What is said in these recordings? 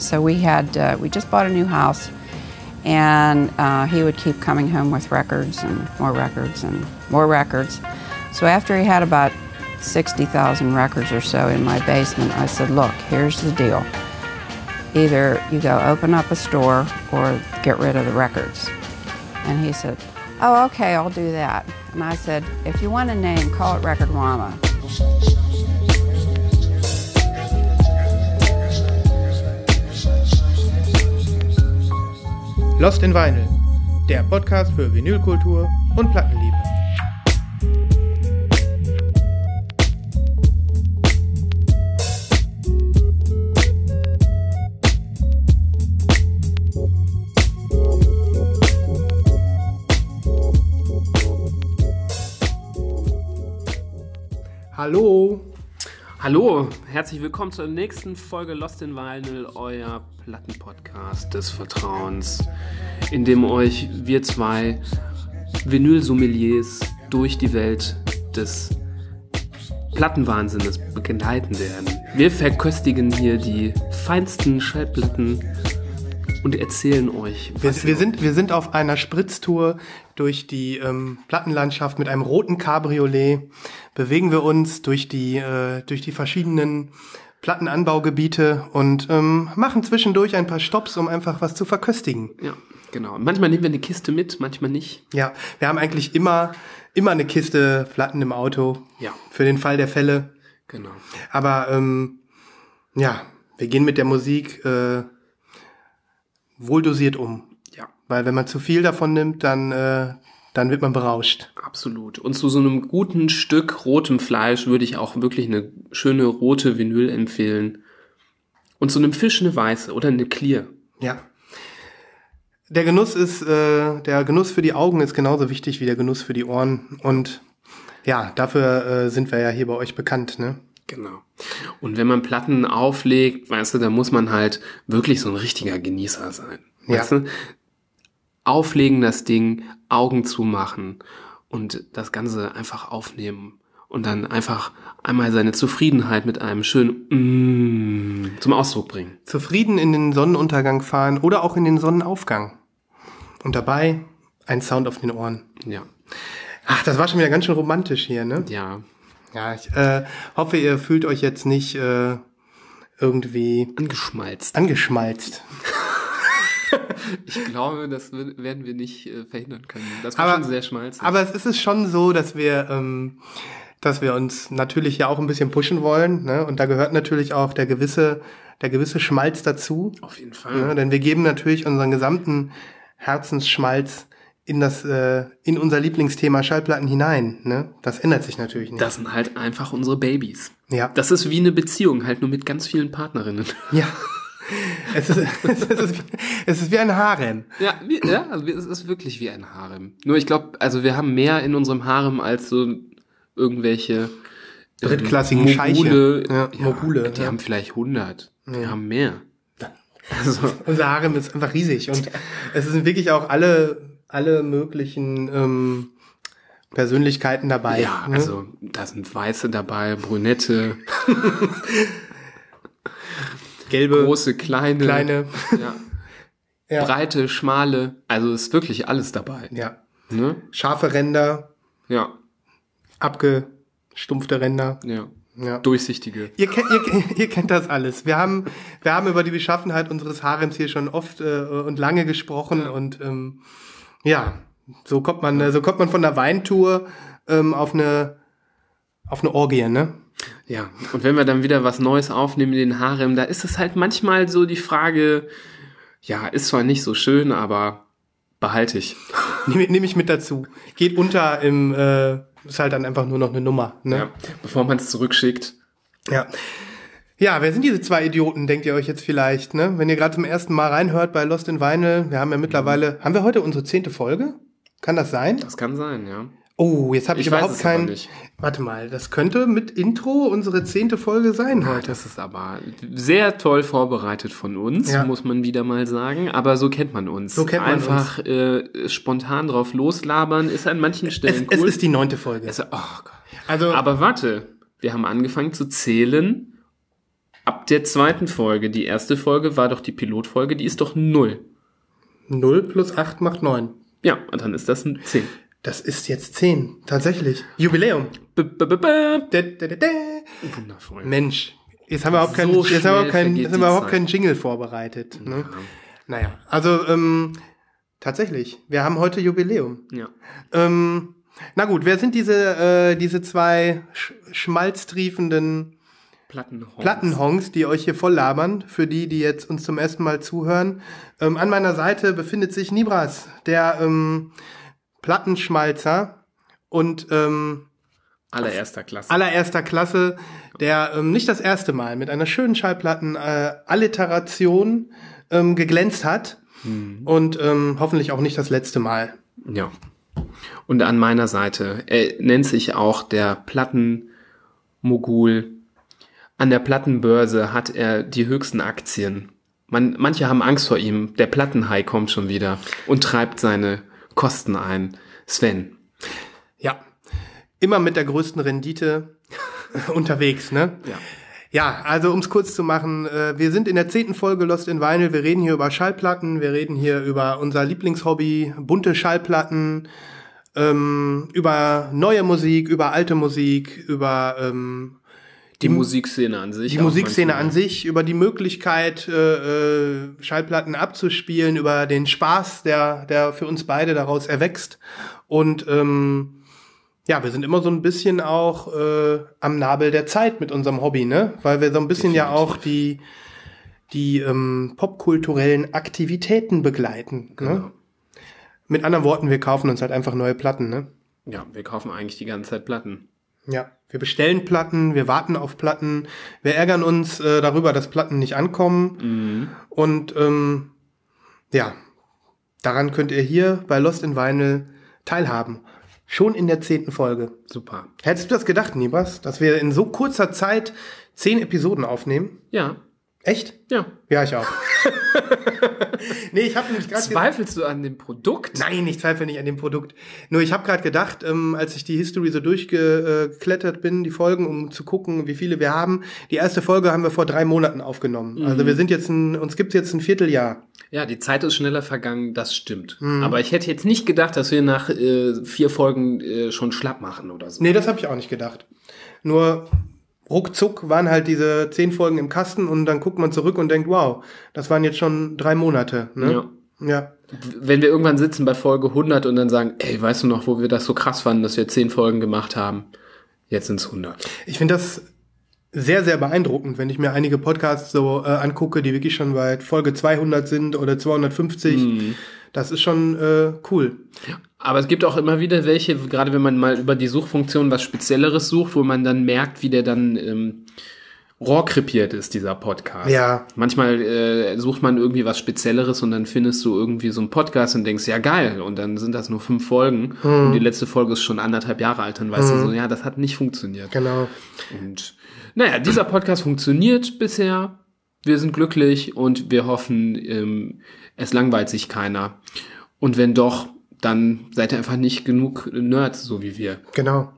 So we had uh, we just bought a new house, and uh, he would keep coming home with records and more records and more records. So after he had about sixty thousand records or so in my basement, I said, "Look, here's the deal. Either you go open up a store or get rid of the records." And he said, "Oh, okay, I'll do that." And I said, "If you want a name, call it Record Lost in Vinyl, der Podcast für Vinylkultur und Plattenliebe. Hallo, Hallo, herzlich willkommen zur nächsten Folge Lost in Vinyl, euer Plattenpodcast des Vertrauens, in dem euch wir zwei Vinyl-Sommeliers durch die Welt des Plattenwahnsinnes begleiten werden. Wir verköstigen hier die feinsten Schallplatten und erzählen euch. wir, was wir, sind, wir sind auf einer Spritztour durch die ähm, Plattenlandschaft mit einem roten Cabriolet. Bewegen wir uns durch die, äh, durch die verschiedenen Plattenanbaugebiete und ähm, machen zwischendurch ein paar Stops, um einfach was zu verköstigen. Ja, genau. Manchmal nehmen wir eine Kiste mit, manchmal nicht. Ja, wir haben eigentlich immer, immer eine Kiste Platten im Auto. Ja. Für den Fall der Fälle. Genau. Aber ähm, ja, wir gehen mit der Musik äh, wohldosiert um. Weil wenn man zu viel davon nimmt, dann, äh, dann wird man berauscht. Absolut. Und zu so einem guten Stück rotem Fleisch würde ich auch wirklich eine schöne rote Vinyl empfehlen. Und zu einem Fisch eine weiße oder eine Clear. Ja. Der Genuss ist, äh, der Genuss für die Augen ist genauso wichtig wie der Genuss für die Ohren. Und ja, dafür äh, sind wir ja hier bei euch bekannt, ne? Genau. Und wenn man Platten auflegt, weißt du, da muss man halt wirklich so ein richtiger Genießer sein. Ja. Weißt du? Auflegen das Ding, Augen zumachen und das Ganze einfach aufnehmen und dann einfach einmal seine Zufriedenheit mit einem schönen mm zum Ausdruck bringen. Zufrieden in den Sonnenuntergang fahren oder auch in den Sonnenaufgang. Und dabei ein Sound auf den Ohren. Ja. Ach, das war schon wieder ganz schön romantisch hier, ne? Ja. Ja, ich äh, hoffe, ihr fühlt euch jetzt nicht äh, irgendwie Angeschmalzt. angeschmalzt. Ich glaube, das werden wir nicht äh, verhindern können. Das war Aber, schon sehr schmalzig. aber es ist es schon so, dass wir, ähm, dass wir uns natürlich ja auch ein bisschen pushen wollen, ne? Und da gehört natürlich auch der gewisse, der gewisse Schmalz dazu. Auf jeden Fall. Ne? Denn wir geben natürlich unseren gesamten Herzensschmalz in das, äh, in unser Lieblingsthema Schallplatten hinein. Ne? Das ändert sich natürlich nicht. Das sind halt einfach unsere Babys. ja. Das ist wie eine Beziehung, halt nur mit ganz vielen Partnerinnen. ja. Es ist, es, ist, wie- es ist wie ein Harem. Ja, wie, ja also es ist wirklich wie ein Harem. Nur ich glaube, also wir haben mehr in unserem Harem als so irgendwelche ähm, Drittklassigen Mogule. Scheiche. Ja, Mogule, Die ja. haben vielleicht 100. Wir haben mehr. Also, Unser Harem ist einfach riesig und es sind wirklich auch alle, alle möglichen ähm, Persönlichkeiten dabei. ja, ne? also da sind Weiße dabei, Brünette, gelbe, große, kleine, kleine. ja, Ja. breite, schmale. Also ist wirklich alles dabei. Ja. Ne? Scharfe Ränder, Ja, abgestumpfte Ränder. ja. Ja. Durchsichtige. Ihr kennt, ihr, ihr kennt das alles. Wir haben, wir haben über die Beschaffenheit unseres Harems hier schon oft äh, und lange gesprochen und ähm, ja, so kommt man, äh, so kommt man von der Weintour ähm, auf eine auf eine Orgie, ne? Ja, und wenn wir dann wieder was Neues aufnehmen in den Harem, da ist es halt manchmal so die Frage, ja, ist zwar nicht so schön, aber behalte ich. Nehme nehm ich mit dazu. Geht unter im, äh, ist halt dann einfach nur noch eine Nummer, ne? Ja, bevor man es zurückschickt. Ja. Ja, wer sind diese zwei Idioten, denkt ihr euch jetzt vielleicht, ne? Wenn ihr gerade zum ersten Mal reinhört bei Lost in Vinyl, wir haben ja mittlerweile, haben wir heute unsere zehnte Folge? Kann das sein? Das kann sein, ja. Oh, jetzt habe ich, Ich überhaupt es aber kein. nicht. Warte mal, das könnte mit Intro unsere zehnte Folge sein Ja, heute. das ist aber sehr toll vorbereitet von uns, Ja. muss man wieder mal sagen. Aber so kennt man uns. So kennt man Einfach Äh, spontan drauf loslabern ist an manchen Es, Stellen es cool. ist die neunte Folge. Es- oh Gott. also, Aber warte, wir haben angefangen zu zählen Ab der zweiten Folge, die erste Folge war doch die Pilotfolge, die ist doch null. 0 plus 8 macht 9. Ja, und dann ist das ein 10. Das ist jetzt 10. Tatsächlich. Jubiläum. B -b -b. Wundervoll. Mensch, jetzt haben wir überhaupt keinen, So jetzt haben wir keinen, jetzt haben wir überhaupt keinen Jingle vorbereitet. Ne? Naja, also ähm, tatsächlich, wir haben heute Jubiläum. Ja. Ähm, na gut, wer sind diese, äh, diese zwei sch schmalztriefenden Plattenhorns. Plattenhongs, die euch hier voll labern, für die, die jetzt uns zum ersten Mal zuhören. Ähm, an meiner Seite befindet sich Nibras, der ähm, Plattenschmalzer und ähm, Allererster Klasse. allererster Klasse, der ähm, nicht das erste Mal mit einer schönen Schallplatten äh, ähm, geglänzt hat und ähm, hoffentlich auch nicht das letzte Mal. Ja. Und an meiner Seite, er nennt sich auch der Plattenmogul. An der Plattenbörse hat er die höchsten Aktien. Man, manche haben Angst vor ihm. Der Plattenhai kommt schon wieder und treibt seine Kosten ein. Sven. Ja, immer mit der größten Rendite unterwegs, ne? Ja. Ja, also um es kurz zu machen, äh, wir sind in der zehnten Folge Lost in Vinyl. Wir reden hier über Schallplatten, wir reden hier über unser Lieblingshobby, bunte Schallplatten, ähm, über neue Musik, über alte Musik, über ähm, Die Musikszene an sich. die Musikszene manchmal. an sich, über die Möglichkeit, äh, äh, Schallplatten abzuspielen, über den Spaß, der, der für uns beide daraus erwächst. Und ähm, ja, wir sind immer so ein bisschen auch äh, am Nabel der Zeit mit unserem Hobby, ne? Weil wir so ein bisschen ja auch die, die ähm, popkulturellen Aktivitäten begleiten. Ne? Genau. Mit anderen Worten, wir kaufen uns halt einfach neue Platten, ne? Ja, wir kaufen eigentlich die ganze Zeit Platten. Ja, wir bestellen Platten, wir warten auf Platten, wir ärgern uns äh, darüber, dass Platten nicht ankommen. Und ähm, ja, daran könnt ihr hier bei Lost in Vinyl teilhaben. Schon in der zehnten Folge. Super. Hättest du das gedacht, Nibas, dass wir in so kurzer Zeit zehn Episoden aufnehmen? Ja, Echt? ja. Ja, ich auch. nee, ich habe nämlich gerade Zweifelst du an dem Produkt? Nein, ich zweifle nicht an dem Produkt. Nur ich habe gerade gedacht, ähm, als ich die History so durchgeklettert bin, die Folgen, um zu gucken, wie viele wir haben. Die erste Folge haben wir vor drei Monaten aufgenommen. Also wir sind jetzt ein, uns gibt's jetzt ein Vierteljahr. Ja, die Zeit ist schneller vergangen, das stimmt. Mhm. Aber ich hätte jetzt nicht gedacht, dass wir nach äh, vier Folgen äh, schon schlapp machen oder so. Nee, das habe ich auch nicht gedacht. Nur ruckzuck waren halt diese zehn Folgen im Kasten und dann guckt man zurück und denkt, wow, das waren jetzt schon drei Monate. Ne? Ja. ja. Wenn wir irgendwann sitzen bei Folge 100 und dann sagen, ey, weißt du noch, wo wir das so krass fanden, dass wir zehn Folgen gemacht haben? Jetzt sind's 100. Ich finde das sehr, sehr beeindruckend, wenn ich mir einige Podcasts so äh, angucke, die wirklich schon bei Folge 200 sind oder 250. Das ist schon äh, cool. Aber es gibt auch immer wieder welche, gerade wenn man mal über die Suchfunktion was Spezielleres sucht, wo man dann merkt, wie der dann ähm, rohrkrepiert ist, dieser Podcast. Ja. Manchmal äh, sucht man irgendwie was Spezielleres und dann findest du irgendwie so einen Podcast und denkst, ja geil, und dann sind das nur fünf Folgen und die letzte Folge ist schon anderthalb Jahre alt, dann weißt du so, ja, das hat nicht funktioniert. Genau. Und naja, dieser Podcast funktioniert bisher. Wir sind glücklich und wir hoffen, ähm, es langweilt sich keiner. Und wenn doch, dann seid ihr einfach nicht genug Nerds, so wie wir. Genau.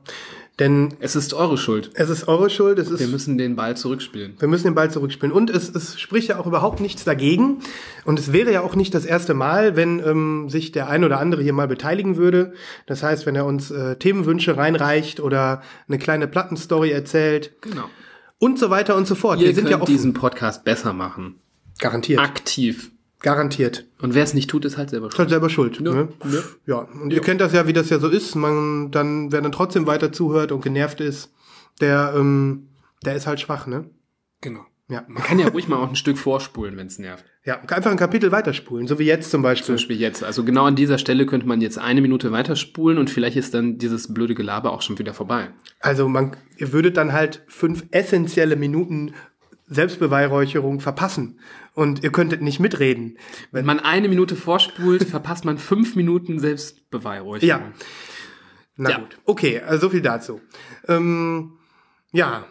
Denn Es ist eure Schuld. es ist eure Schuld, es ist Wir müssen den Ball zurückspielen. Wir müssen den Ball zurückspielen. Und es, es spricht ja auch überhaupt nichts dagegen. Und es wäre ja auch nicht das erste Mal, wenn ähm, sich der ein oder andere hier mal beteiligen würde. Das heißt, wenn er uns äh, Themenwünsche reinreicht oder eine kleine Plattenstory erzählt Genau. und so weiter und so fort. Ihr Wir sind könnt ja offen. diesen Podcast besser machen. Garantiert. Aktiv. Garantiert. Und wer es nicht tut, ist halt selber Ist schuld. halt selber schuld. Ne? Ja. Ja, und ihr kennt das ja, wie das ja so ist. Man dann, wer dann trotzdem weiter zuhört und genervt ist, der, ähm, der ist halt schwach, ne? Genau. Ja. Man kann ja ruhig mal auch ein Stück vorspulen, wenn es nervt. Ja, einfach ein Kapitel weiterspulen, so wie jetzt zum Zum Beispiel. Beispiel jetzt. Also genau an dieser Stelle könnte man jetzt eine Minute weiterspulen und vielleicht ist dann dieses blöde Gelaber auch schon wieder vorbei. Also man, ihr würdet dann halt fünf essentielle Minuten Selbstbeweihräucherung verpassen und ihr könntet nicht mitreden. Wenn man eine Minute vorspult, verpasst man fünf Minuten Selbstbeweihräucherung. Ja. Na Ja. gut. Okay, also so viel dazu. Ähm, ja,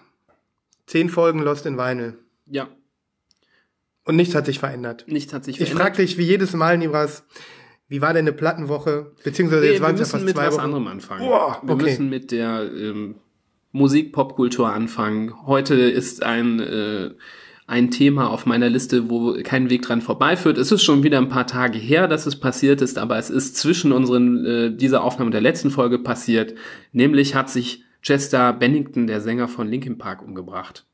zehn Folgen Lost in Vinyl. Ja, Und nichts hat sich verändert. nichts hat sich Ich verändert. frage dich wie jedes Mal, Nibras, wie war denn eine Plattenwoche? Beziehungsweise Nee, jetzt wir waren es ja müssen fast mit zwei was Wochen. anderem anfangen. Boah, Wir okay. müssen mit der ähm, Musik, Popkultur anfangen. Heute ist ein äh, ein Thema auf meiner Liste, wo kein Weg dran vorbeiführt. Es ist schon wieder ein paar Tage her, dass es passiert ist, aber es ist zwischen unseren äh, dieser Aufnahme der letzten Folge passiert. Nämlich hat sich Chester Bennington, der Sänger von Linkin Park, umgebracht.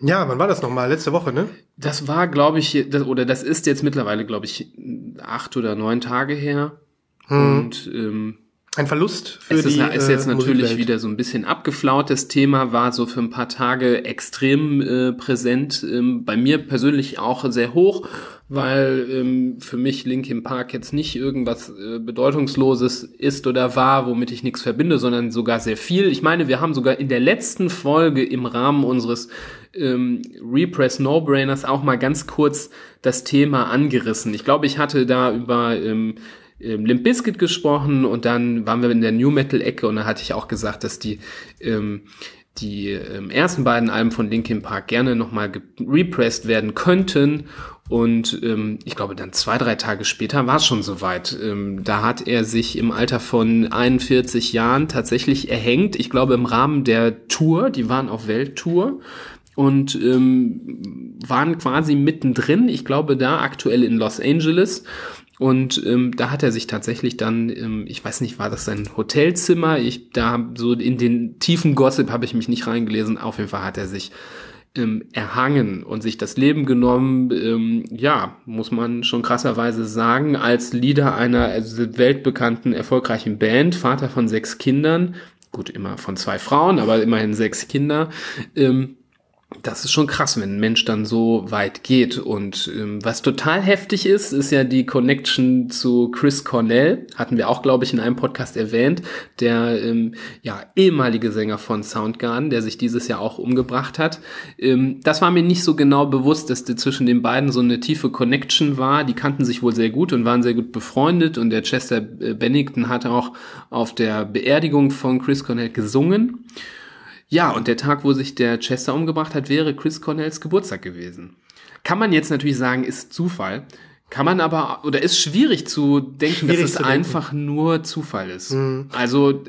Ja, wann war das nochmal? Letzte Woche, ne? Das war, glaube ich, das, oder das ist jetzt mittlerweile, glaube ich, acht oder neun Tage her. Hm. Und ähm, ein Verlust für es ist, die ist jetzt äh, natürlich Musikwelt. wieder so ein bisschen abgeflaut. Das Thema war so für ein paar Tage extrem äh, präsent. Ähm, bei mir persönlich auch sehr hoch, weil ähm, für mich Linkin Park jetzt nicht irgendwas äh, Bedeutungsloses ist oder war, womit ich nichts verbinde, sondern sogar sehr viel. Ich meine, wir haben sogar in der letzten Folge im Rahmen unseres ähm, Repress No-Brainers auch mal ganz kurz das Thema angerissen. Ich glaube, ich hatte da über ähm, ähm, Limp Bizkit gesprochen und dann waren wir in der New Metal Ecke und da hatte ich auch gesagt, dass die ähm, die ähm, ersten beiden Alben von Linkin Park gerne nochmal repressed werden könnten. Und ähm, ich glaube, dann zwei, drei Tage später war es schon soweit. Ähm, da hat er sich im Alter von 41 Jahren tatsächlich erhängt. Ich glaube, im Rahmen der Tour, die waren auf Welttour und ähm, waren quasi mittendrin. Ich glaube, da aktuell in Los Angeles. Und ähm, da hat er sich tatsächlich dann, ähm, ich weiß nicht, war das sein Hotelzimmer? Ich da so in den tiefen Gossip habe ich mich nicht reingelesen. Auf jeden Fall hat er sich ähm, erhangen und sich das Leben genommen. Ähm, ja, muss man schon krasserweise sagen, als Leader einer also weltbekannten erfolgreichen Band, Vater von sechs Kindern, gut immer von zwei Frauen, aber immerhin sechs Kinder. Ähm, das ist schon krass, wenn ein Mensch dann so weit geht. Und ähm, was total heftig ist, ist ja die Connection zu Chris Cornell. Hatten wir auch, glaube ich, in einem Podcast erwähnt. Der ähm, ja ehemalige Sänger von Soundgarden, der sich dieses Jahr auch umgebracht hat. Ähm, das war mir nicht so genau bewusst, dass zwischen den beiden so eine tiefe Connection war. Die kannten sich wohl sehr gut und waren sehr gut befreundet. Und der Chester äh, Bennington hat auch auf der Beerdigung von Chris Cornell gesungen. Ja, und der Tag, wo sich der Chester umgebracht hat, wäre Chris Cornells Geburtstag gewesen. Kann man jetzt natürlich sagen, ist Zufall. Kann man aber, oder ist schwierig zu denken, Schwierig dass es denken. einfach nur Zufall ist. Also,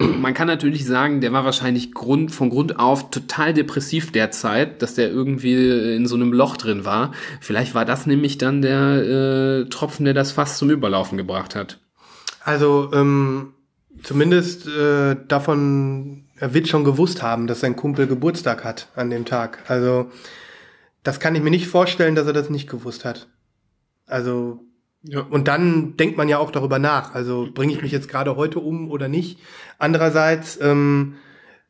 man kann natürlich sagen, der war wahrscheinlich Grund, von Grund auf total depressiv derzeit, dass der irgendwie in so einem Loch drin war. Vielleicht war das nämlich dann der äh, Tropfen, der das Fass zum Überlaufen gebracht hat. Also ähm, zumindest äh, davon, er wird schon gewusst haben, dass sein Kumpel Geburtstag hat an dem Tag. Also das kann ich mir nicht vorstellen, dass er das nicht gewusst hat. Also Ja. und dann denkt man ja auch darüber nach. Also bringe ich mich jetzt gerade heute um oder nicht? Andererseits, ähm,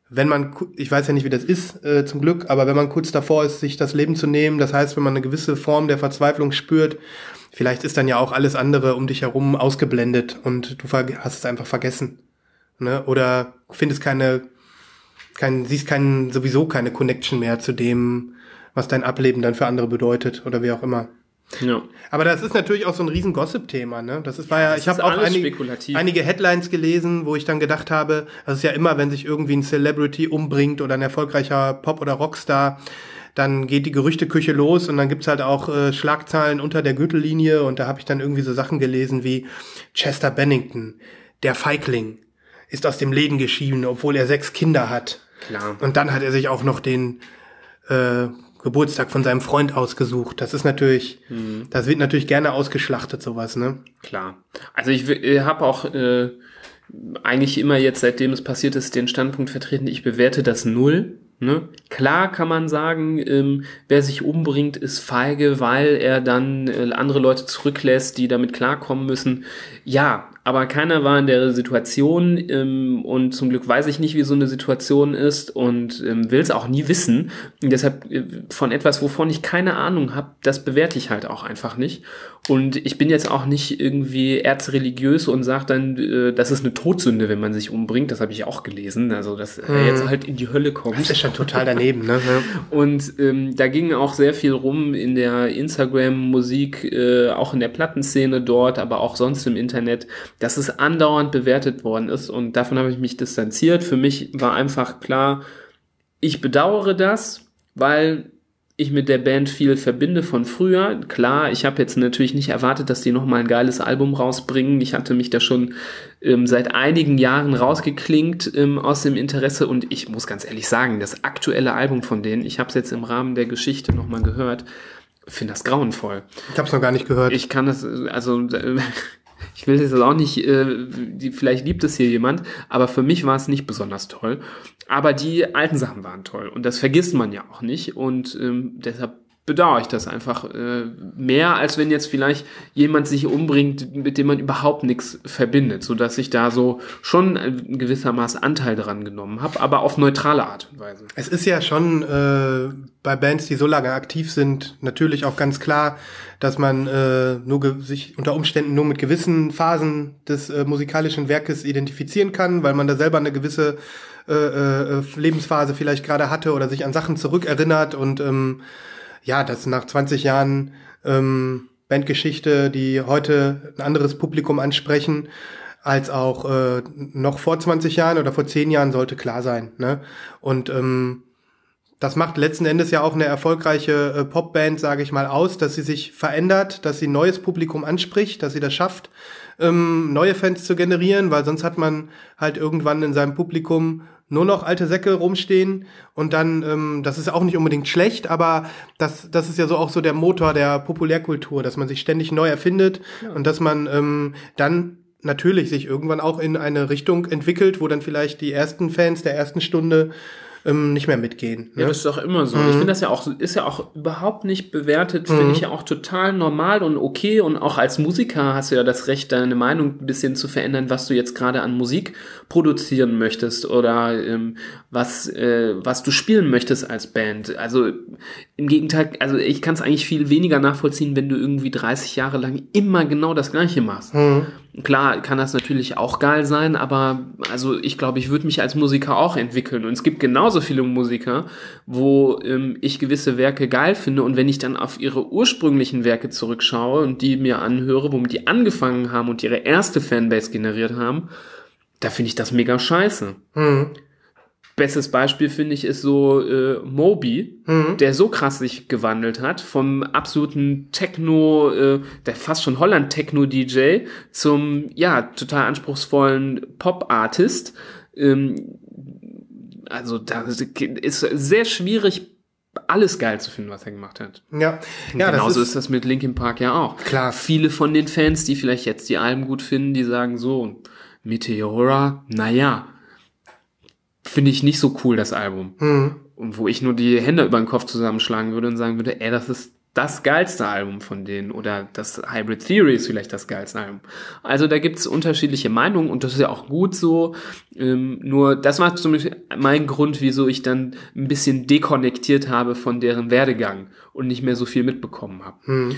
wenn man, ich weiß ja nicht, wie das ist, äh, zum Glück, aber wenn man kurz davor ist, sich das Leben zu nehmen, das heißt, wenn man eine gewisse Form der Verzweiflung spürt, vielleicht ist dann ja auch alles andere um dich herum ausgeblendet und du hast es einfach vergessen. Ne? Oder findest keine, kein, siehst keinen, sowieso keine Connection mehr zu dem, was dein Ableben dann für andere bedeutet oder wie auch immer. Ja. Aber das ist natürlich auch so ein riesen Gossip-Thema, ne? Das ist war ja, das ich habe auch spekulativ. einige Headlines gelesen, wo ich dann gedacht habe, das ist ja immer, wenn sich irgendwie ein Celebrity umbringt oder ein erfolgreicher Pop- oder Rockstar, dann geht die Gerüchteküche los und dann gibt's halt auch äh, Schlagzeilen unter der Gürtellinie und da habe ich dann irgendwie so Sachen gelesen wie Chester Bennington, der Feigling, ist aus dem Leben geschieden, obwohl er sechs Kinder hat. Klar. Und dann hat er sich auch noch den äh, Geburtstag von seinem Freund ausgesucht. Das ist natürlich, das wird natürlich gerne ausgeschlachtet, sowas, ne? Klar. Also ich äh, habe auch äh, eigentlich immer jetzt, seitdem es passiert ist, den Standpunkt vertreten, ich bewerte das null. Ne? Klar kann man sagen, ähm, wer sich umbringt, ist feige, weil er dann äh, andere Leute zurücklässt, die damit klarkommen müssen. Ja, aber keiner war in der Situation ähm, und zum Glück weiß ich nicht, wie so eine Situation ist und ähm, will es auch nie wissen. Und deshalb äh, von etwas, wovon ich keine Ahnung habe, das bewerte ich halt auch einfach nicht. Und ich bin jetzt auch nicht irgendwie erzreligiös und sage dann, äh, das ist eine Todsünde, wenn man sich umbringt. Das habe ich auch gelesen. Also, dass er jetzt halt in die Hölle kommt. Das ist schon total daneben, ne? Und ähm, da ging auch sehr viel rum in der Instagram-Musik, äh, auch in der Plattenszene dort, aber auch sonst im Internet, dass es andauernd bewertet worden ist. Und davon habe ich mich distanziert. Für mich war einfach klar, ich bedauere das, weil ich mit der Band viel verbinde von früher. Klar, ich habe jetzt natürlich nicht erwartet, dass die nochmal ein geiles Album rausbringen. Ich hatte mich da schon ähm, seit einigen Jahren rausgeklingt ähm, aus dem Interesse und ich muss ganz ehrlich sagen, das aktuelle Album von denen, ich habe es jetzt im Rahmen der Geschichte nochmal gehört, finde das grauenvoll. Ich habe es noch gar nicht gehört. Ich kann das, also ich will das auch nicht, äh, die, vielleicht liebt es hier jemand, aber für mich war es nicht besonders toll. Aber die alten Sachen waren toll und das vergisst man ja auch nicht und ähm, deshalb bedauere ich das einfach äh, mehr, als wenn jetzt vielleicht jemand sich umbringt, mit dem man überhaupt nichts verbindet, so dass ich da so schon ein gewissermaßen Anteil dran genommen habe, aber auf neutrale Art und Weise. Es ist ja schon äh, bei Bands, die so lange aktiv sind, natürlich auch ganz klar, dass man äh, nur sich unter Umständen nur mit gewissen Phasen des äh, musikalischen Werkes identifizieren kann, weil man da selber eine gewisse äh, äh, Lebensphase vielleicht gerade hatte oder sich an Sachen zurückerinnert und ähm, ja, dass nach 20 Jahren ähm, Bandgeschichte, die heute ein anderes Publikum ansprechen, als auch äh, noch vor 20 Jahren oder vor 10 Jahren sollte klar sein. Ne? Und ähm, das macht letzten Endes ja auch eine erfolgreiche äh, Popband, sage ich mal, aus, dass sie sich verändert, dass sie neues Publikum anspricht, dass sie das schafft, ähm, neue Fans zu generieren, weil sonst hat man halt irgendwann in seinem Publikum nur noch alte Säcke rumstehen und dann, ähm, das ist auch nicht unbedingt schlecht, aber das, das ist ja so auch so der Motor der Populärkultur, dass man sich ständig neu erfindet ja. und dass man ähm, dann natürlich sich irgendwann auch in eine Richtung entwickelt, wo dann vielleicht die ersten Fans der ersten Stunde ähm, nicht mehr mitgehen. Ne? Ja, das ist doch immer so. Mhm. Ich finde das ja auch, ist ja auch überhaupt nicht bewertet, mhm. finde ich ja auch total normal und okay. Und auch als Musiker hast du ja das Recht, deine Meinung ein bisschen zu verändern, was du jetzt gerade an Musik produzieren möchtest oder ähm, was, äh, was du spielen möchtest als Band. Also im Gegenteil, also ich kann es eigentlich viel weniger nachvollziehen, wenn du irgendwie 30 Jahre lang immer genau das Gleiche machst. Mhm. Klar kann das natürlich auch geil sein, aber also ich glaube, ich würde mich als Musiker auch entwickeln. Und es gibt genauso viele Musiker, wo ähm, ich gewisse Werke geil finde. Und wenn ich dann auf ihre ursprünglichen Werke zurückschaue und die mir anhöre, womit die angefangen haben und ihre erste Fanbase generiert haben, da finde ich das mega scheiße. Mhm. Bestes Beispiel finde ich ist so äh, Moby, mhm. der so krass sich gewandelt hat vom absoluten Techno, äh, der fast schon Holland Techno DJ zum ja total anspruchsvollen Pop Artist. Ähm, also da ist sehr schwierig alles geil zu finden, was er gemacht hat. Ja, ja genauso ist, ist, das mit Linkin Park ja auch. Klar. Viele von den Fans, die vielleicht jetzt die Alben gut finden, die sagen so, Meteora, naja, finde ich nicht so cool, das Album. Mhm. Und wo ich nur die Hände über den Kopf zusammenschlagen würde und sagen würde, ey, das ist das geilste Album von denen oder das Hybrid Theory ist vielleicht das geilste Album. Also da gibt's unterschiedliche Meinungen und das ist ja auch gut so. Ähm, nur das war zum Beispiel mein Grund, wieso ich dann ein bisschen dekonnektiert habe von deren Werdegang und nicht mehr so viel mitbekommen habe. Hm.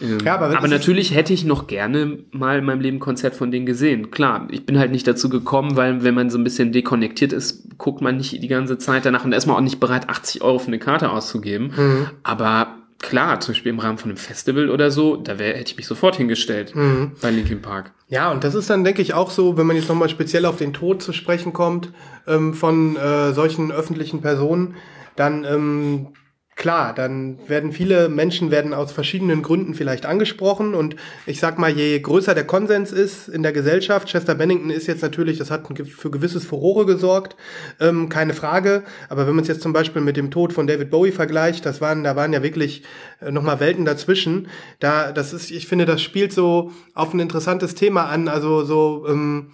Ähm, ja, aber, aber natürlich hätte ich noch gerne mal in meinem Leben ein Konzert von denen gesehen. Klar, ich bin halt nicht dazu gekommen, weil wenn man so ein bisschen dekonnektiert ist, guckt man nicht die ganze Zeit danach und ist man auch nicht bereit, 80 Euro für eine Karte auszugeben. Mhm. Aber klar, zum Beispiel im Rahmen von einem Festival oder so, da wär, hätte ich mich sofort hingestellt mhm. bei Linkin Park. Ja, und das ist dann, denke ich, auch so, wenn man jetzt nochmal speziell auf den Tod zu sprechen kommt ähm, von äh, solchen öffentlichen Personen, dann ähm, klar, dann werden viele Menschen werden aus verschiedenen Gründen vielleicht angesprochen und ich sag mal, je größer der Konsens ist in der Gesellschaft, Chester Bennington ist jetzt natürlich, das hat für gewisses Furore gesorgt, ähm, keine Frage, aber wenn man es jetzt zum Beispiel mit dem Tod von David Bowie vergleicht, das waren, da waren ja wirklich äh, nochmal Welten dazwischen, da, das ist, ich finde, das spielt so auf ein interessantes Thema an, also so, ähm,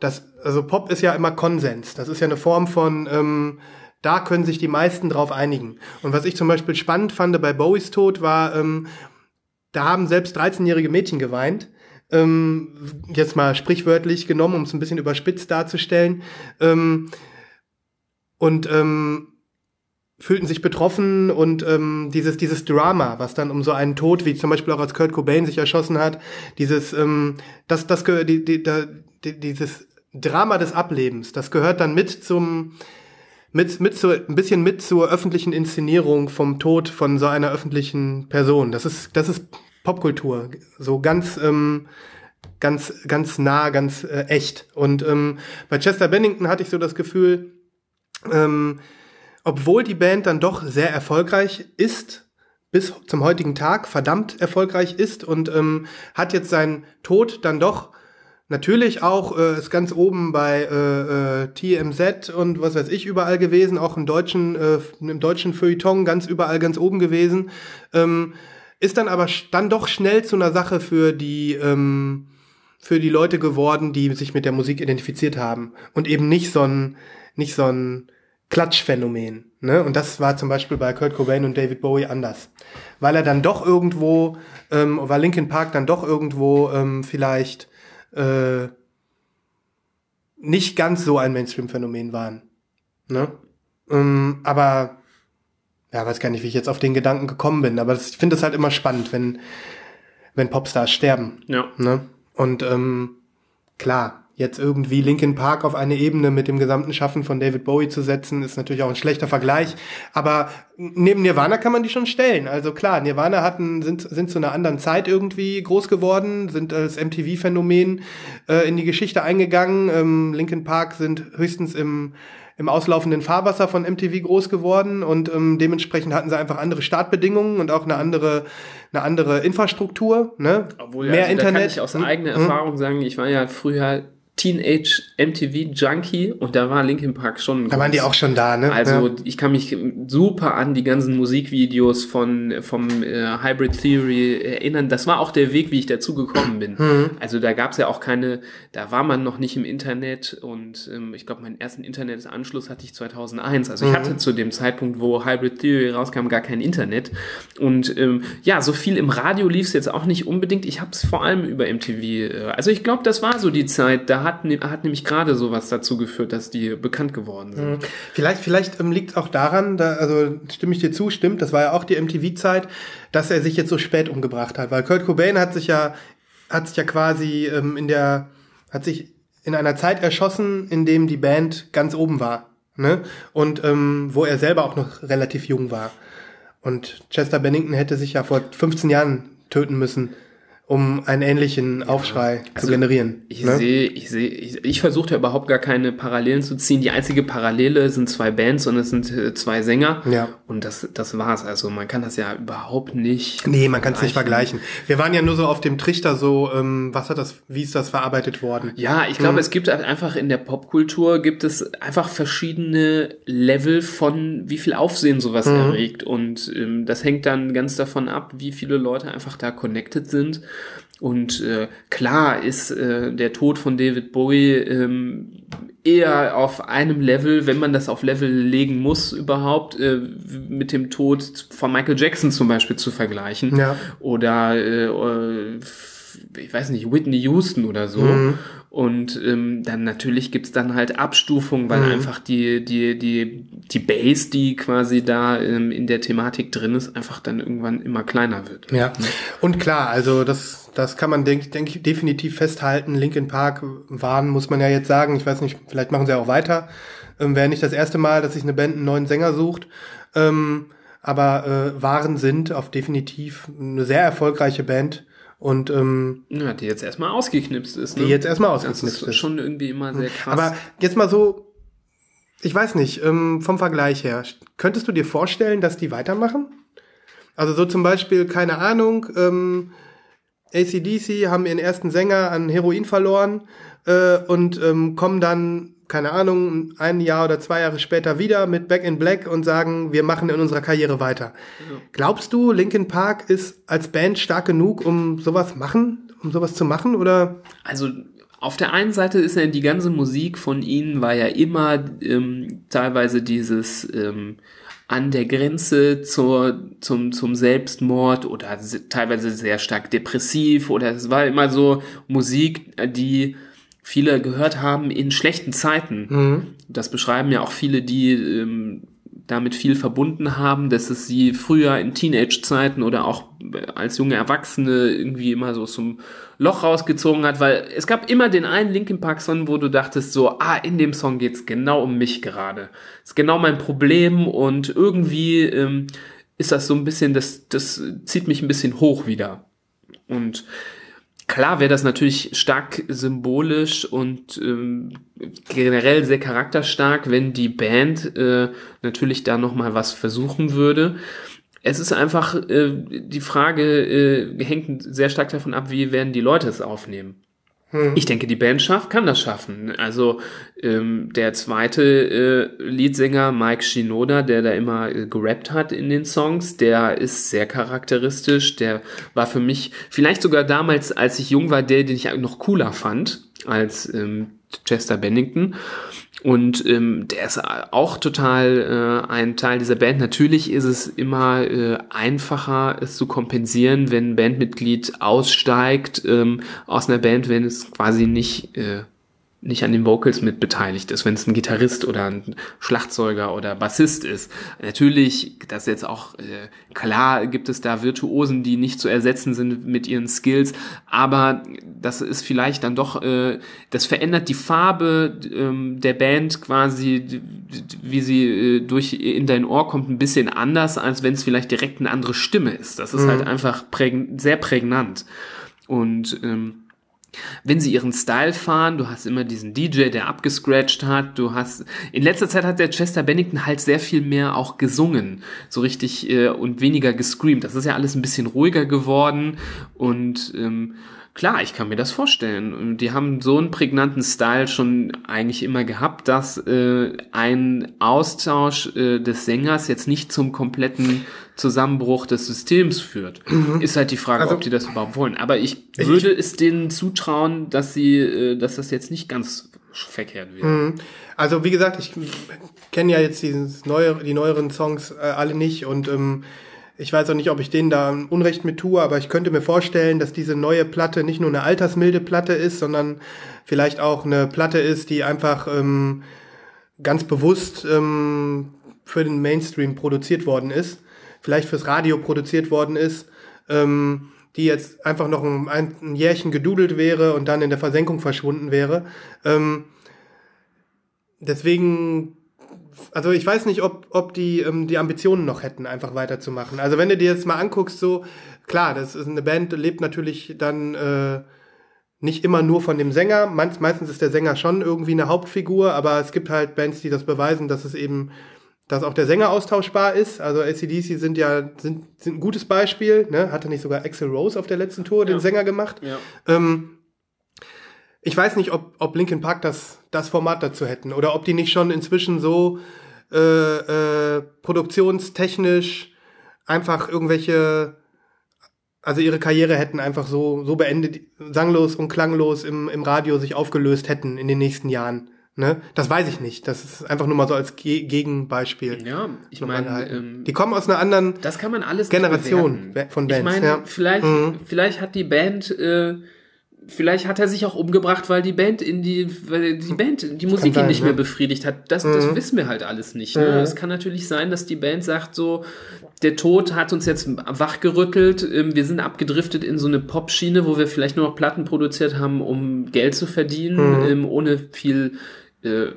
das, also Pop ist ja immer Konsens, das ist ja eine Form von, ähm, da können sich die meisten drauf einigen. Und was ich zum Beispiel spannend fand bei Bowies Tod war, ähm, da haben selbst 13-jährige Mädchen geweint. Ähm, jetzt mal sprichwörtlich genommen, um es ein bisschen überspitzt darzustellen. Ähm, und ähm, fühlten sich betroffen und ähm, dieses dieses Drama, was dann um so einen Tod, wie zum Beispiel auch als Kurt Cobain sich erschossen hat, dieses ähm, das das die, die, die, dieses Drama des Ablebens, das gehört dann mit zum mit, mit so, ein bisschen mit zur öffentlichen Inszenierung vom Tod von so einer öffentlichen Person. Das ist, das ist Popkultur. So ganz, ähm, ganz, ganz nah, ganz äh, echt. Und ähm, bei Chester Bennington hatte ich so das Gefühl, ähm, obwohl die Band dann doch sehr erfolgreich ist, bis zum heutigen Tag verdammt erfolgreich ist und ähm, hat jetzt seinen Tod dann doch natürlich auch äh, ist ganz oben bei äh, äh, TMZ und was weiß ich überall gewesen, auch im deutschen äh, im deutschen Feuilleton ganz überall ganz oben gewesen, ähm, ist dann aber dann doch schnell zu einer Sache für die ähm, für die Leute geworden, die sich mit der Musik identifiziert haben und eben nicht so ein nicht so ein Klatschphänomen. Ne? Und das war zum Beispiel bei Kurt Cobain und David Bowie anders. Weil er dann doch irgendwo, ähm, weil Linkin Park dann doch irgendwo ähm, vielleicht äh, nicht ganz so ein Mainstream-Phänomen waren. Ne? Ähm, aber ja, weiß gar nicht, wie ich jetzt auf den Gedanken gekommen bin, aber das, ich finde es halt immer spannend, wenn, wenn Popstars sterben. Ja. Ne? Und ähm, klar, jetzt irgendwie Linkin Park auf eine Ebene mit dem gesamten Schaffen von David Bowie zu setzen, ist natürlich auch ein schlechter Vergleich. Aber neben Nirvana kann man die schon stellen. Also klar, Nirvana hatten, sind, sind zu einer anderen Zeit irgendwie groß geworden, sind als MTV-Phänomen äh, in die Geschichte eingegangen. Ähm, Linkin Park sind höchstens im im auslaufenden Fahrwasser von MTV groß geworden und ähm, dementsprechend hatten sie einfach andere Startbedingungen und auch eine andere eine andere Infrastruktur, ne? Obwohl, Mehr also, Internet. Da kann ich aus hm? eigener hm? Erfahrung sagen, ich war ja früher Teenage MTV Junkie und da war Linkin Park schon. Da waren die auch schon da, ne? Also ja. ich kann mich super an die ganzen Musikvideos von vom äh, Hybrid Theory erinnern. Das war auch der Weg, wie ich dazu gekommen bin. Mhm. Also da gab es ja auch keine, da war man noch nicht im Internet und ähm, ich glaube, meinen ersten Internetanschluss hatte ich 2001. Also ich mhm. hatte zu dem Zeitpunkt, wo Hybrid Theory rauskam, gar kein Internet. Und ähm, ja, so viel im Radio lief es jetzt auch nicht unbedingt. Ich habe es vor allem über MTV. Äh, also ich glaube, das war so die Zeit. Da hat, ne, hat nämlich gerade sowas dazu geführt, dass die bekannt geworden sind. Mhm. Vielleicht, vielleicht ähm, liegt es auch daran, da, also stimme ich dir zu, stimmt, das war ja auch die MTV-Zeit, dass er sich jetzt so spät umgebracht hat. Weil Kurt Cobain hat sich ja, hat sich ja quasi ähm, in der, hat sich in einer Zeit erschossen, in dem die Band ganz oben war. Ne? Und ähm, wo er selber auch noch relativ jung war. Und Chester Bennington hätte sich ja vor 15 Jahren töten müssen um einen ähnlichen Aufschrei also zu generieren. Ich ne? sehe, ich sehe, ich, ich versuche da überhaupt gar keine Parallelen zu ziehen. Die einzige Parallele sind zwei Bands und es sind äh, zwei Sänger. Ja. Und das, das war's. Also man kann das ja überhaupt nicht. Nee, man kann es nicht vergleichen. Wir waren ja nur so auf dem Trichter so, ähm, was hat das, wie ist das verarbeitet worden? Ja, ich glaube, mhm. es gibt einfach in der Popkultur gibt es einfach verschiedene Level von wie viel Aufsehen sowas mhm. erregt. Und ähm, das hängt dann ganz davon ab, wie viele Leute einfach da connected sind. Und äh, klar ist äh, der Tod von David Bowie ähm, eher auf einem Level, wenn man das auf Level legen muss, überhaupt äh, mit dem Tod von Michael Jackson zum Beispiel zu vergleichen. Ja. Oder äh, ich weiß nicht, Whitney Houston oder so. Mhm. Und ähm, dann natürlich gibt's dann halt Abstufungen, weil mhm. einfach die, die, die, die Base, die quasi da ähm, in der Thematik drin ist, einfach dann irgendwann immer kleiner wird. Ja. Und klar, also das, das kann man, denke denk ich, definitiv festhalten. Linkin Park waren, muss man ja jetzt sagen, ich weiß nicht, vielleicht machen sie auch weiter. Ähm, Wäre nicht das erste Mal, dass sich eine Band einen neuen Sänger sucht. Ähm, aber äh, waren sind auf definitiv eine sehr erfolgreiche Band und ähm, ja, die jetzt erstmal ausgeknipst ist. Ne? Die jetzt erstmal ausgeknipst das ist. ist. Schon irgendwie immer sehr krass. Aber jetzt mal so, ich weiß nicht, ähm, vom Vergleich her, könntest du dir vorstellen, dass die weitermachen? Also so zum Beispiel, keine Ahnung, ähm, ACDC haben ihren ersten Sänger an Heroin verloren äh, und ähm, kommen dann keine Ahnung, ein Jahr oder zwei Jahre später wieder mit Back in Black und sagen, wir machen in unserer Karriere weiter. Ja. Glaubst du, Linkin Park ist als Band stark genug, um sowas machen, um sowas zu machen, oder? Also, auf der einen Seite ist ja die ganze Musik von ihnen war ja immer ähm, teilweise dieses ähm, an der Grenze zur, zum, zum Selbstmord oder teilweise sehr stark depressiv oder es war immer so Musik, die viele gehört haben in schlechten Zeiten. Mhm. Das beschreiben ja auch viele, die ähm, damit viel verbunden haben, dass es sie früher in Teenage-Zeiten oder auch als junge Erwachsene irgendwie immer so zum Loch rausgezogen hat, weil es gab immer den einen Linkin Park Song, wo du dachtest so, ah, in dem Song geht's genau um mich gerade. Ist genau mein Problem und irgendwie ähm, ist das so ein bisschen, das, das zieht mich ein bisschen hoch wieder. Und klar wäre das natürlich stark symbolisch und ähm, generell sehr charakterstark, wenn die Band äh, natürlich da noch mal was versuchen würde. Es ist einfach äh, die Frage äh, hängt sehr stark davon ab, wie werden die Leute es aufnehmen. Hm. Ich denke, die Band schafft, kann das schaffen. Also ähm, der zweite äh, Leadsänger Mike Shinoda, der da immer äh, gerappt hat in den Songs, der ist sehr charakteristisch. Der war für mich vielleicht sogar damals, als ich jung war, der, den ich noch cooler fand als ähm, Chester Bennington. Und ähm, der ist auch total äh, ein Teil dieser Band. Natürlich ist es immer äh, einfacher, es zu kompensieren, wenn ein Bandmitglied aussteigt ähm, aus einer Band, wenn es quasi nicht äh, nicht an den Vocals mit beteiligt ist, wenn es ein Gitarrist oder ein Schlagzeuger oder Bassist ist. Natürlich, das ist jetzt auch äh, klar, gibt es da Virtuosen, die nicht zu ersetzen sind mit ihren Skills, aber das ist vielleicht dann doch, äh, das verändert die Farbe ähm, der Band quasi, wie sie äh, durch in dein Ohr kommt, ein bisschen anders, als wenn es vielleicht direkt eine andere Stimme ist. Das ist mhm. halt einfach prägn sehr prägnant. Und ähm, wenn sie ihren Style fahren, du hast immer diesen DJ, der abgescratcht hat, du hast, in letzter Zeit hat der Chester Bennington halt sehr viel mehr auch gesungen, so richtig äh, und weniger gescreamt. Das ist ja alles ein bisschen ruhiger geworden und ähm, Klar, ich kann mir das vorstellen. Die haben so einen prägnanten Style schon eigentlich immer gehabt, dass äh, ein Austausch äh, des Sängers jetzt nicht zum kompletten Zusammenbruch des Systems führt. Mhm. Ist halt die Frage, also, ob die das überhaupt wollen. Aber ich, ich würde es denen zutrauen, dass sie, äh, dass das jetzt nicht ganz verkehrt wird. Mhm. Also wie gesagt, ich kenne ja jetzt dieses neue, die neueren Songs äh, alle nicht und ähm, ich weiß auch nicht, ob ich denen da Unrecht mit tue, aber ich könnte mir vorstellen, dass diese neue Platte nicht nur eine altersmilde Platte ist, sondern vielleicht auch eine Platte ist, die einfach ähm, ganz bewusst ähm, für den Mainstream produziert worden ist, vielleicht fürs Radio produziert worden ist, ähm, die jetzt einfach noch ein, ein Jährchen gedudelt wäre und dann in der Versenkung verschwunden wäre. Ähm, deswegen also ich weiß nicht, ob, ob die ähm, die Ambitionen noch hätten, einfach weiterzumachen. Also wenn du dir jetzt mal anguckst, so, klar, das ist eine Band, lebt natürlich dann äh, nicht immer nur von dem Sänger. Meist, meistens ist der Sänger schon irgendwie eine Hauptfigur, aber es gibt halt Bands, die das beweisen, dass es eben, dass auch der Sänger austauschbar ist. Also ACDC sind ja sind, sind ein gutes Beispiel. Ne? Hatte nicht sogar Axel Rose auf der letzten Tour ja. den Sänger gemacht. Ja. Ähm, ich weiß nicht, ob, ob Linkin Park das, das Format dazu hätten oder ob die nicht schon inzwischen so äh, äh, produktionstechnisch einfach irgendwelche, also ihre Karriere hätten einfach so, so beendet, sanglos und klanglos im, im Radio sich aufgelöst hätten in den nächsten Jahren. Ne? Das weiß ich nicht. Das ist einfach nur mal so als Ge Gegenbeispiel. Ja, ich meine, ähm, die kommen aus einer anderen das kann man alles Generation von Bands. Ich meine, ja. vielleicht, mhm. vielleicht hat die Band äh, vielleicht hat er sich auch umgebracht, weil die Band in die, weil die Band die Musik sein, ihn nicht ne? mehr befriedigt hat. Das, mhm. das wissen wir halt alles nicht. Ne? Mhm. Es kann natürlich sein, dass die Band sagt so, der Tod hat uns jetzt wachgerüttelt, ähm, wir sind abgedriftet in so eine Popschiene, wo wir vielleicht nur noch Platten produziert haben, um Geld zu verdienen, mhm. Ähm, ohne viel äh,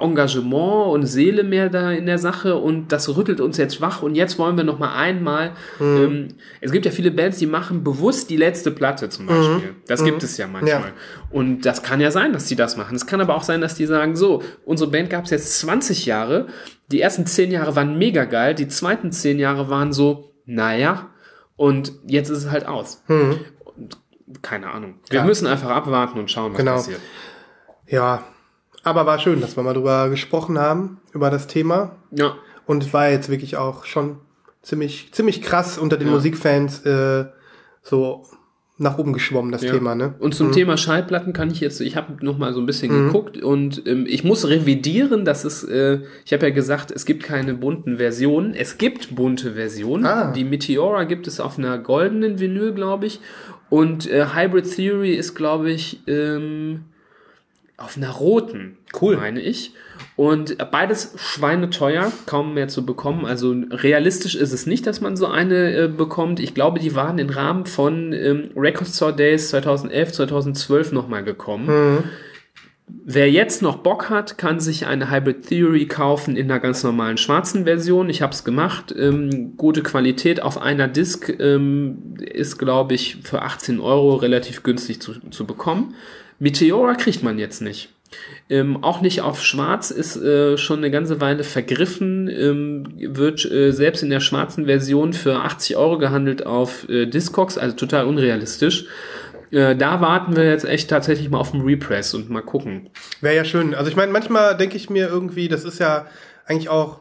Engagement und Seele mehr da in der Sache und das rüttelt uns jetzt wach und jetzt wollen wir noch mal einmal. Mhm. Ähm, es gibt ja viele Bands, die machen bewusst die letzte Platte zum Beispiel. Mhm. Das gibt mhm. es ja manchmal. Ja. Und das kann ja sein, dass die das machen. Es kann aber auch sein, dass die sagen, so, unsere Band gab es jetzt 20 Jahre, die ersten 10 Jahre waren mega geil, die zweiten 10 Jahre waren so, naja, und jetzt ist es halt aus. Mhm. keine Ahnung. Wir ja. müssen einfach abwarten und schauen, was genau. passiert. Ja, aber war schön, dass wir mal drüber gesprochen haben, über das Thema. Ja. Und war jetzt wirklich auch schon ziemlich, ziemlich krass unter den ja. Musikfans äh, so nach oben geschwommen, das ja. Thema. Ne? Und zum mhm. Thema Schallplatten kann ich jetzt, ich habe noch mal so ein bisschen mhm. geguckt und ähm, ich muss revidieren, dass es, äh, ich habe ja gesagt, es gibt keine bunten Versionen. Es gibt bunte Versionen. Ah. Die Meteora gibt es auf einer goldenen Vinyl, glaube ich. Und äh, Hybrid Theory ist, glaube ich, ähm, auf einer roten, cool. meine ich. Und beides schweineteuer, kaum mehr zu bekommen. Also realistisch ist es nicht, dass man so eine äh, bekommt. Ich glaube, die waren im Rahmen von ähm, Record Store Days 2011, 2012 nochmal gekommen. Mhm. Wer jetzt noch Bock hat, kann sich eine Hybrid Theory kaufen in der ganz normalen schwarzen Version. Ich habe es gemacht. Ähm, gute Qualität auf einer Disk ähm, ist, glaube ich, für 18 Euro relativ günstig zu, zu bekommen. Meteora kriegt man jetzt nicht. Ähm, auch nicht auf Schwarz ist äh, schon eine ganze Weile vergriffen, ähm, wird äh, selbst in der schwarzen Version für 80 Euro gehandelt auf äh, Discogs, also total unrealistisch. Äh, da warten wir jetzt echt tatsächlich mal auf den Repress und mal gucken. Wäre ja schön. Also ich meine, manchmal denke ich mir irgendwie, das ist ja eigentlich auch,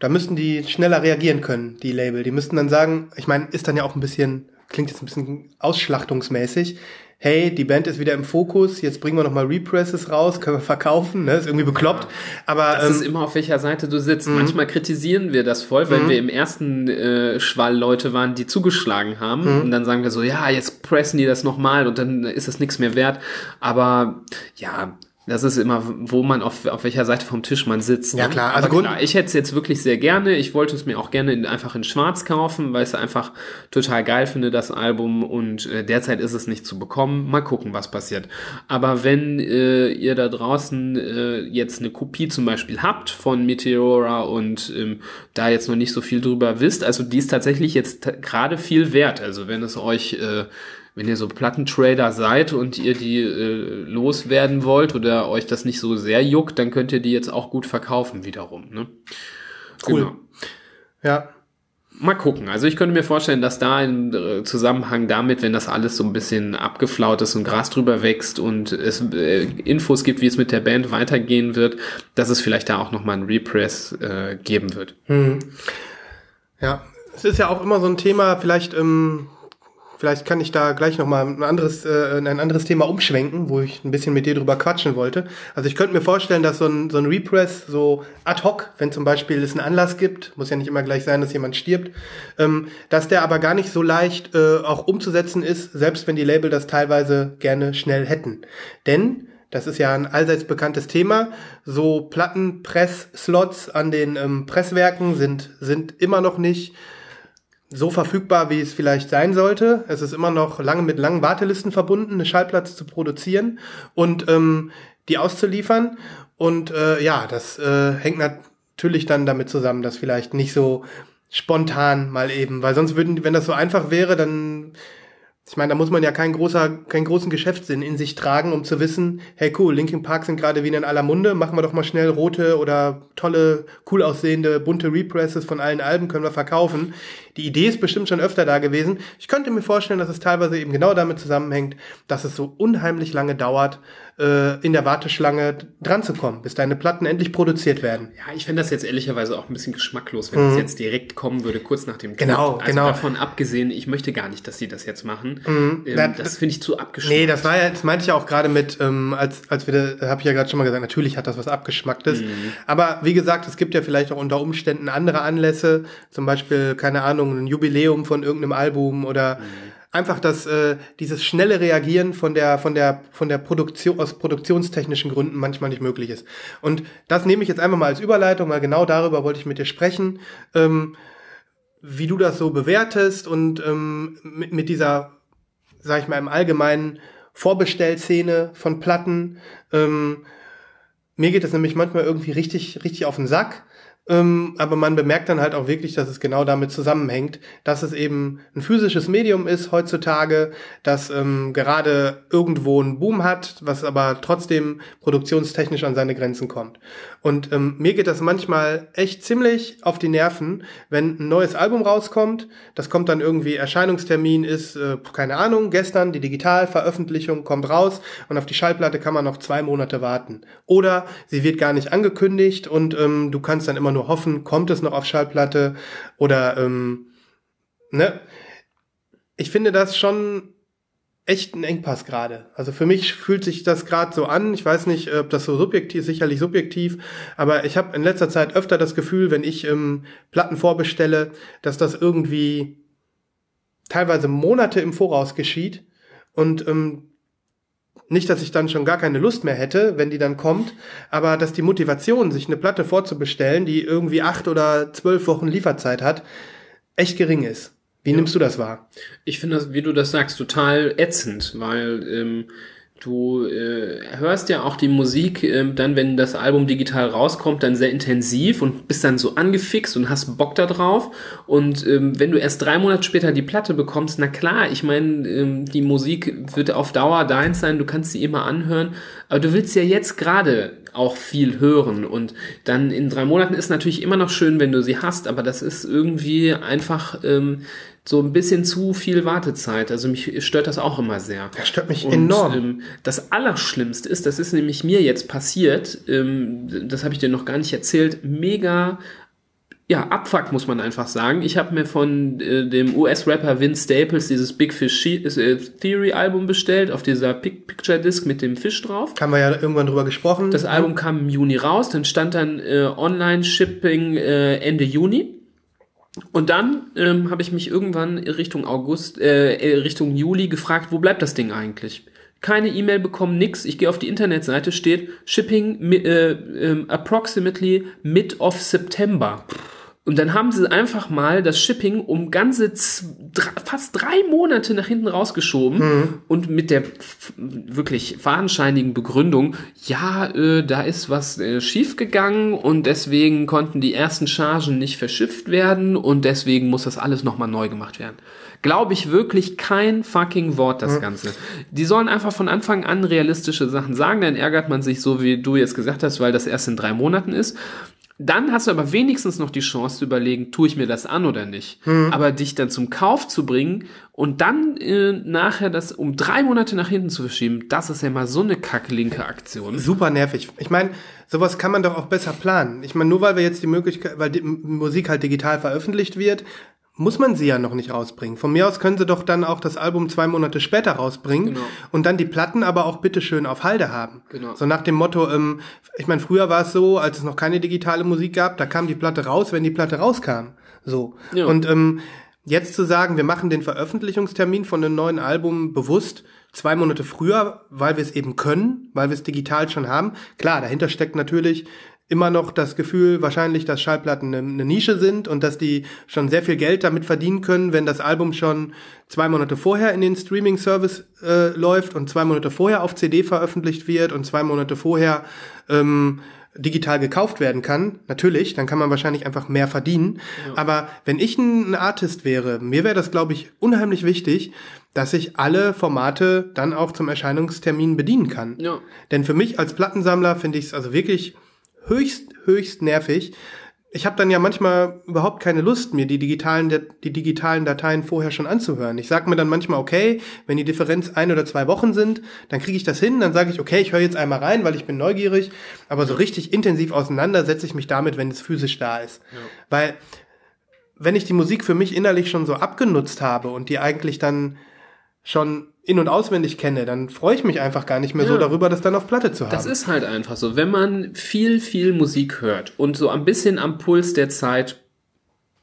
da müssten die schneller reagieren können, die Label. Die müssten dann sagen, ich meine, ist dann ja auch ein bisschen, klingt jetzt ein bisschen ausschlachtungsmäßig hey, die Band ist wieder im Fokus, jetzt bringen wir nochmal Represses raus, können wir verkaufen, ne? Ist irgendwie bekloppt. Aber das ähm, ist immer auf welcher Seite du sitzt. Mhm. Manchmal kritisieren wir das voll, weil mhm. wir im ersten äh, Schwall Leute waren, die zugeschlagen haben. Mhm. Und dann sagen wir so, ja, jetzt pressen die das nochmal und dann ist das nichts mehr wert. Aber ja, das ist immer, wo man auf, auf welcher Seite vom Tisch man sitzt. Ja, ne? klar. Also klar, ich hätte es jetzt wirklich sehr gerne. Ich wollte es mir auch gerne in, einfach in Schwarz kaufen, weil ich es einfach total geil finde, das Album. Und äh, derzeit ist es nicht zu bekommen. Mal gucken, was passiert. Aber wenn äh, ihr da draußen äh, jetzt eine Kopie zum Beispiel habt von Meteora und ähm, da jetzt noch nicht so viel drüber wisst, also die ist tatsächlich jetzt gerade viel wert. Also wenn es euch äh, wenn ihr so Plattentrader seid und ihr die äh, loswerden wollt oder euch das nicht so sehr juckt, dann könnt ihr die jetzt auch gut verkaufen wiederum. Ne? Cool. Genau. Ja. Mal gucken. Also ich könnte mir vorstellen, dass da im äh, Zusammenhang damit, wenn das alles so ein bisschen abgeflaut ist und Gras drüber wächst und es äh, Infos gibt, wie es mit der Band weitergehen wird, dass es vielleicht da auch nochmal ein Repress äh, geben wird. Hm. Ja, es ist ja auch immer so ein Thema, vielleicht ähm, Vielleicht kann ich da gleich nochmal ein anderes, äh, ein anderes Thema umschwenken, wo ich ein bisschen mit dir drüber quatschen wollte. Also ich könnte mir vorstellen, dass so ein, so ein Repress so ad hoc, wenn zum Beispiel es einen Anlass gibt, muss ja nicht immer gleich sein, dass jemand stirbt, ähm, dass der aber gar nicht so leicht äh, auch umzusetzen ist, selbst wenn die Label das teilweise gerne schnell hätten. Denn das ist ja ein allseits bekanntes Thema. So Plattenpress-Slots an den ähm, Presswerken sind, sind immer noch nicht so verfügbar, wie es vielleicht sein sollte. Es ist immer noch lange mit langen Wartelisten verbunden, eine Schallplatte zu produzieren und ähm, die auszuliefern. Und äh, ja, das äh, hängt natürlich dann damit zusammen, dass vielleicht nicht so spontan mal eben, weil sonst würden, wenn das so einfach wäre, dann ich meine, da muss man ja keinen, großer, keinen großen Geschäftssinn in sich tragen, um zu wissen, hey cool, Linkin Park sind gerade wieder in aller Munde, machen wir doch mal schnell rote oder tolle, cool aussehende, bunte Represses von allen Alben können wir verkaufen. Die Idee ist bestimmt schon öfter da gewesen. Ich könnte mir vorstellen, dass es teilweise eben genau damit zusammenhängt, dass es so unheimlich lange dauert, äh, in der Warteschlange dran zu kommen, bis deine Platten endlich produziert werden. Ja, ich finde das jetzt ehrlicherweise auch ein bisschen geschmacklos, wenn mhm. das jetzt direkt kommen würde, kurz nach dem Genau, also genau. Davon abgesehen, ich möchte gar nicht, dass sie das jetzt machen. Mhm. Ähm, das, das finde ich zu abgeschmackt. Nee, das war ja, das meinte ich ja auch gerade mit, ähm, als, als wir, habe ich ja gerade schon mal gesagt, natürlich hat das was Abgeschmacktes. Mhm. Aber wie gesagt, es gibt ja vielleicht auch unter Umständen andere Anlässe, zum Beispiel, keine Ahnung, ein Jubiläum von irgendeinem Album oder mhm einfach das äh, dieses schnelle Reagieren von der von der von der Produktion aus produktionstechnischen Gründen manchmal nicht möglich ist. Und das nehme ich jetzt einfach mal als Überleitung, weil genau darüber wollte ich mit dir sprechen, ähm, wie du das so bewertest und ähm, mit, mit dieser, sag ich mal im Allgemeinen Vorbestellszene von Platten. Ähm, mir geht das nämlich manchmal irgendwie richtig richtig auf den Sack ähm, aber man bemerkt dann halt auch wirklich, dass es genau damit zusammenhängt, dass es eben ein physisches Medium ist heutzutage, das ähm, gerade irgendwo einen Boom hat, was aber trotzdem produktionstechnisch an seine Grenzen kommt. Und ähm, mir geht das manchmal echt ziemlich auf die Nerven, wenn ein neues Album rauskommt, das kommt dann irgendwie, Erscheinungstermin ist, äh, keine Ahnung, gestern, die Digitalveröffentlichung kommt raus und auf die Schallplatte kann man noch zwei Monate warten. Oder sie wird gar nicht angekündigt und ähm, du kannst dann immer nur hoffen, kommt es noch auf Schallplatte oder ähm, ne? Ich finde das schon echt ein Engpass gerade. Also für mich fühlt sich das gerade so an. Ich weiß nicht, ob das so subjektiv, sicherlich subjektiv, aber ich habe in letzter Zeit öfter das Gefühl, wenn ich ähm, Platten vorbestelle, dass das irgendwie teilweise Monate im Voraus geschieht und ähm, nicht, dass ich dann schon gar keine Lust mehr hätte, wenn die dann kommt, aber dass die Motivation, sich eine Platte vorzubestellen, die irgendwie acht oder zwölf Wochen Lieferzeit hat, echt gering ist. Wie ja. nimmst du das wahr? Ich finde das, wie du das sagst, total ätzend, weil ähm, Du äh, hörst ja auch die Musik äh, dann, wenn das Album digital rauskommt, dann sehr intensiv und bist dann so angefixt und hast Bock da drauf. Und ähm, wenn du erst drei Monate später die Platte bekommst, na klar, ich meine, ähm, die Musik wird auf Dauer deins sein, du kannst sie immer anhören, aber du willst ja jetzt gerade auch viel hören. Und dann in drei Monaten ist natürlich immer noch schön, wenn du sie hast, aber das ist irgendwie einfach ähm, so ein bisschen zu viel Wartezeit. Also mich stört das auch immer sehr. Das stört mich Und, enorm. Ähm, das Allerschlimmste ist, das ist nämlich mir jetzt passiert, ähm, das habe ich dir noch gar nicht erzählt, mega ja, Abfuck muss man einfach sagen. Ich habe mir von äh, dem US-Rapper Vince Staples dieses Big Fish äh, Theory Album bestellt, auf dieser Pic Picture Disc mit dem Fisch drauf. Haben wir ja irgendwann drüber gesprochen. Das Album kam im Juni raus, dann stand dann äh, Online-Shipping äh, Ende Juni. Und dann ähm, habe ich mich irgendwann Richtung August, äh, äh, Richtung Juli gefragt, wo bleibt das Ding eigentlich? Keine E-Mail bekommen, nix. Ich gehe auf die Internetseite, steht Shipping äh, ähm, approximately mid of September. Und dann haben sie einfach mal das Shipping um ganze fast drei Monate nach hinten rausgeschoben und mit der wirklich fadenscheinigen Begründung, ja, äh, da ist was äh, schiefgegangen und deswegen konnten die ersten Chargen nicht verschifft werden und deswegen muss das alles nochmal neu gemacht werden. Glaube ich wirklich kein fucking Wort, das Ganze. Die sollen einfach von Anfang an realistische Sachen sagen, dann ärgert man sich so, wie du jetzt gesagt hast, weil das erst in drei Monaten ist. Dann hast du aber wenigstens noch die Chance zu überlegen, tue ich mir das an oder nicht. Aber dich dann zum Kauf zu bringen und dann äh, nachher das um drei Monate nach hinten zu verschieben, das ist ja mal so eine kacklinke Aktion. Super nervig. Ich meine, sowas kann man doch auch besser planen. Ich meine, nur weil wir jetzt die Möglichkeit, weil die Musik halt digital veröffentlicht wird, muss man sie ja noch nicht rausbringen. Von mir aus können sie doch dann auch das Album zwei Monate später rausbringen Genau. und dann die Platten aber auch bitteschön auf Halde haben. Genau. So nach dem Motto, ähm, ich meine, früher war es so, als es noch keine digitale Musik gab, da kam die Platte raus, wenn die Platte rauskam. So. Ja. Und ähm, jetzt zu sagen, wir machen den Veröffentlichungstermin von einem neuen Album bewusst zwei Monate früher, weil wir es eben können, weil wir es digital schon haben. Klar, dahinter steckt natürlich immer noch das Gefühl wahrscheinlich, dass Schallplatten eine, eine Nische sind und dass die schon sehr viel Geld damit verdienen können, wenn das Album schon zwei Monate vorher in den Streaming-Service äh, läuft und zwei Monate vorher auf CD veröffentlicht wird und zwei Monate vorher ähm, digital gekauft werden kann, natürlich, dann kann man wahrscheinlich einfach mehr verdienen. Aber wenn ich ein, ein Artist wäre, mir wäre das, glaube ich, unheimlich wichtig, dass ich alle Formate dann auch zum Erscheinungstermin bedienen kann. Ja. Denn für mich als Plattensammler finde ich es also wirklich höchst, höchst nervig. Ich habe dann ja manchmal überhaupt keine Lust, mir die digitalen, die digitalen Dateien vorher schon anzuhören. Ich sage mir dann manchmal, okay, wenn die Differenz ein oder zwei Wochen sind, dann kriege ich das hin, dann sage ich, okay, ich höre jetzt einmal rein, weil ich bin neugierig, aber so richtig intensiv auseinander setze ich mich damit, wenn es physisch da ist. Weil wenn ich die Musik für mich innerlich schon so abgenutzt habe und die eigentlich dann schon in- und auswendig kenne, dann freue ich mich einfach gar nicht mehr so Ja. darüber, das dann auf Platte zu haben. Das ist halt einfach so. Wenn man viel, viel Musik hört und so ein bisschen am Puls der Zeit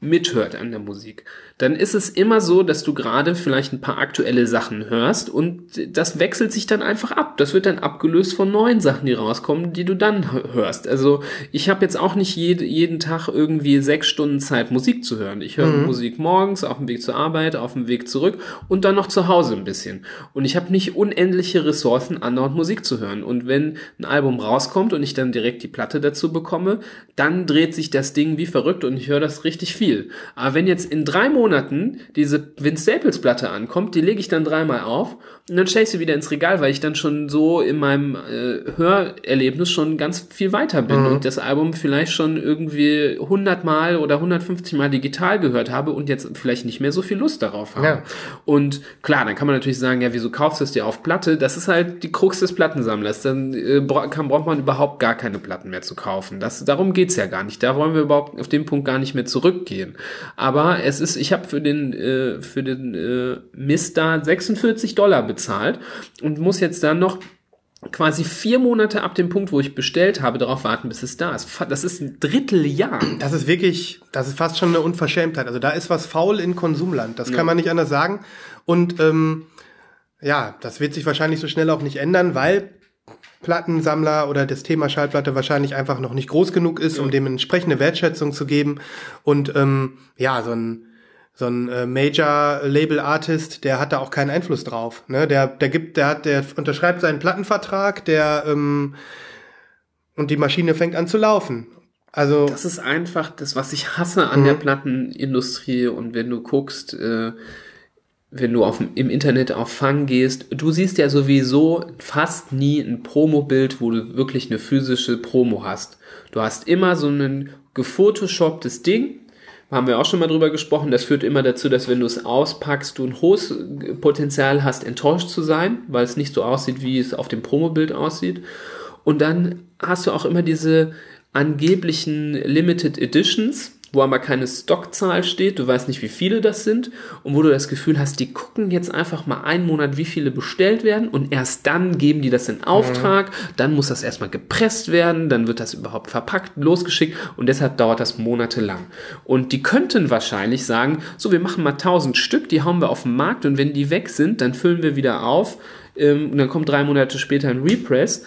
mithört an der Musik, dann ist es immer so, dass du gerade vielleicht ein paar aktuelle Sachen hörst und das wechselt sich dann einfach ab. Das wird dann abgelöst von neuen Sachen, die rauskommen, die du dann hörst. Also ich habe jetzt auch nicht jede, jeden Tag irgendwie sechs Stunden Zeit, Musik zu hören. Ich höre Musik morgens, auf dem Weg zur Arbeit, auf dem Weg zurück und dann noch zu Hause ein bisschen. Und ich habe nicht unendliche Ressourcen, andauernd Musik zu hören. Und wenn ein Album rauskommt und ich dann direkt die Platte dazu bekomme, dann dreht sich das Ding wie verrückt und ich höre das richtig viel. Aber wenn jetzt in drei Monaten diese Vince Staples Platte ankommt, die lege ich dann dreimal auf und dann stelle ich sie wieder ins Regal, weil ich dann schon so in meinem äh, Hörerlebnis schon ganz viel weiter bin und das Album vielleicht schon irgendwie 100 Mal oder 150 Mal digital gehört habe und jetzt vielleicht nicht mehr so viel Lust darauf habe. Ja. Und klar, dann kann man natürlich sagen, ja, wieso kaufst du es dir auf Platte? Das ist halt die Krux des Plattensammlers. Dann äh, kann, braucht man überhaupt gar keine Platten mehr zu kaufen. Das, darum geht's ja gar nicht. Da wollen wir überhaupt auf den Punkt gar nicht mehr zurückgehen. Aber es ist, ich habe für den, äh, für den äh, Mist da 46 Dollar bezahlt und muss jetzt dann noch quasi vier Monate ab dem Punkt, wo ich bestellt habe, darauf warten, bis es da ist. Das ist ein Dritteljahr. Das ist wirklich, das ist fast schon eine Unverschämtheit. Also da ist was faul in Konsumland. Das kann man nicht anders sagen. Und ähm, ja, das wird sich wahrscheinlich so schnell auch nicht ändern, weil Plattensammler oder das Thema Schallplatte wahrscheinlich einfach noch nicht groß genug ist, um dem entsprechende Wertschätzung zu geben. Und ähm, ja, so ein so ein äh, Major-Label-Artist, der hat da auch keinen Einfluss drauf. Ne? Der, der gibt, der hat, der unterschreibt seinen Plattenvertrag, der ähm, und die Maschine fängt an zu laufen. Also das ist einfach das, was ich hasse an mhm. der Plattenindustrie. Und wenn du guckst, äh, wenn du auf, im Internet auf Fang gehst, du siehst ja sowieso fast nie ein Promo-Bild, wo du wirklich eine physische Promo hast. Du hast immer so ein gefotoshopptes Ding, haben wir auch schon mal drüber gesprochen, das führt immer dazu, dass wenn du es auspackst, du ein hohes Potenzial hast, enttäuscht zu sein, weil es nicht so aussieht, wie es auf dem Promobild aussieht. Und dann hast du auch immer diese angeblichen Limited Editions, wo aber keine Stockzahl steht, du weißt nicht, wie viele das sind und wo du das Gefühl hast, die gucken jetzt einfach mal einen Monat, wie viele bestellt werden und erst dann geben die das in Auftrag, mhm. dann muss das erstmal gepresst werden, dann wird das überhaupt verpackt, losgeschickt und deshalb dauert das monatelang. Und die könnten wahrscheinlich sagen, so, wir machen mal 1000 Stück, die hauen wir auf den Markt und wenn die weg sind, dann füllen wir wieder auf ähm, und dann kommt drei Monate später ein Repress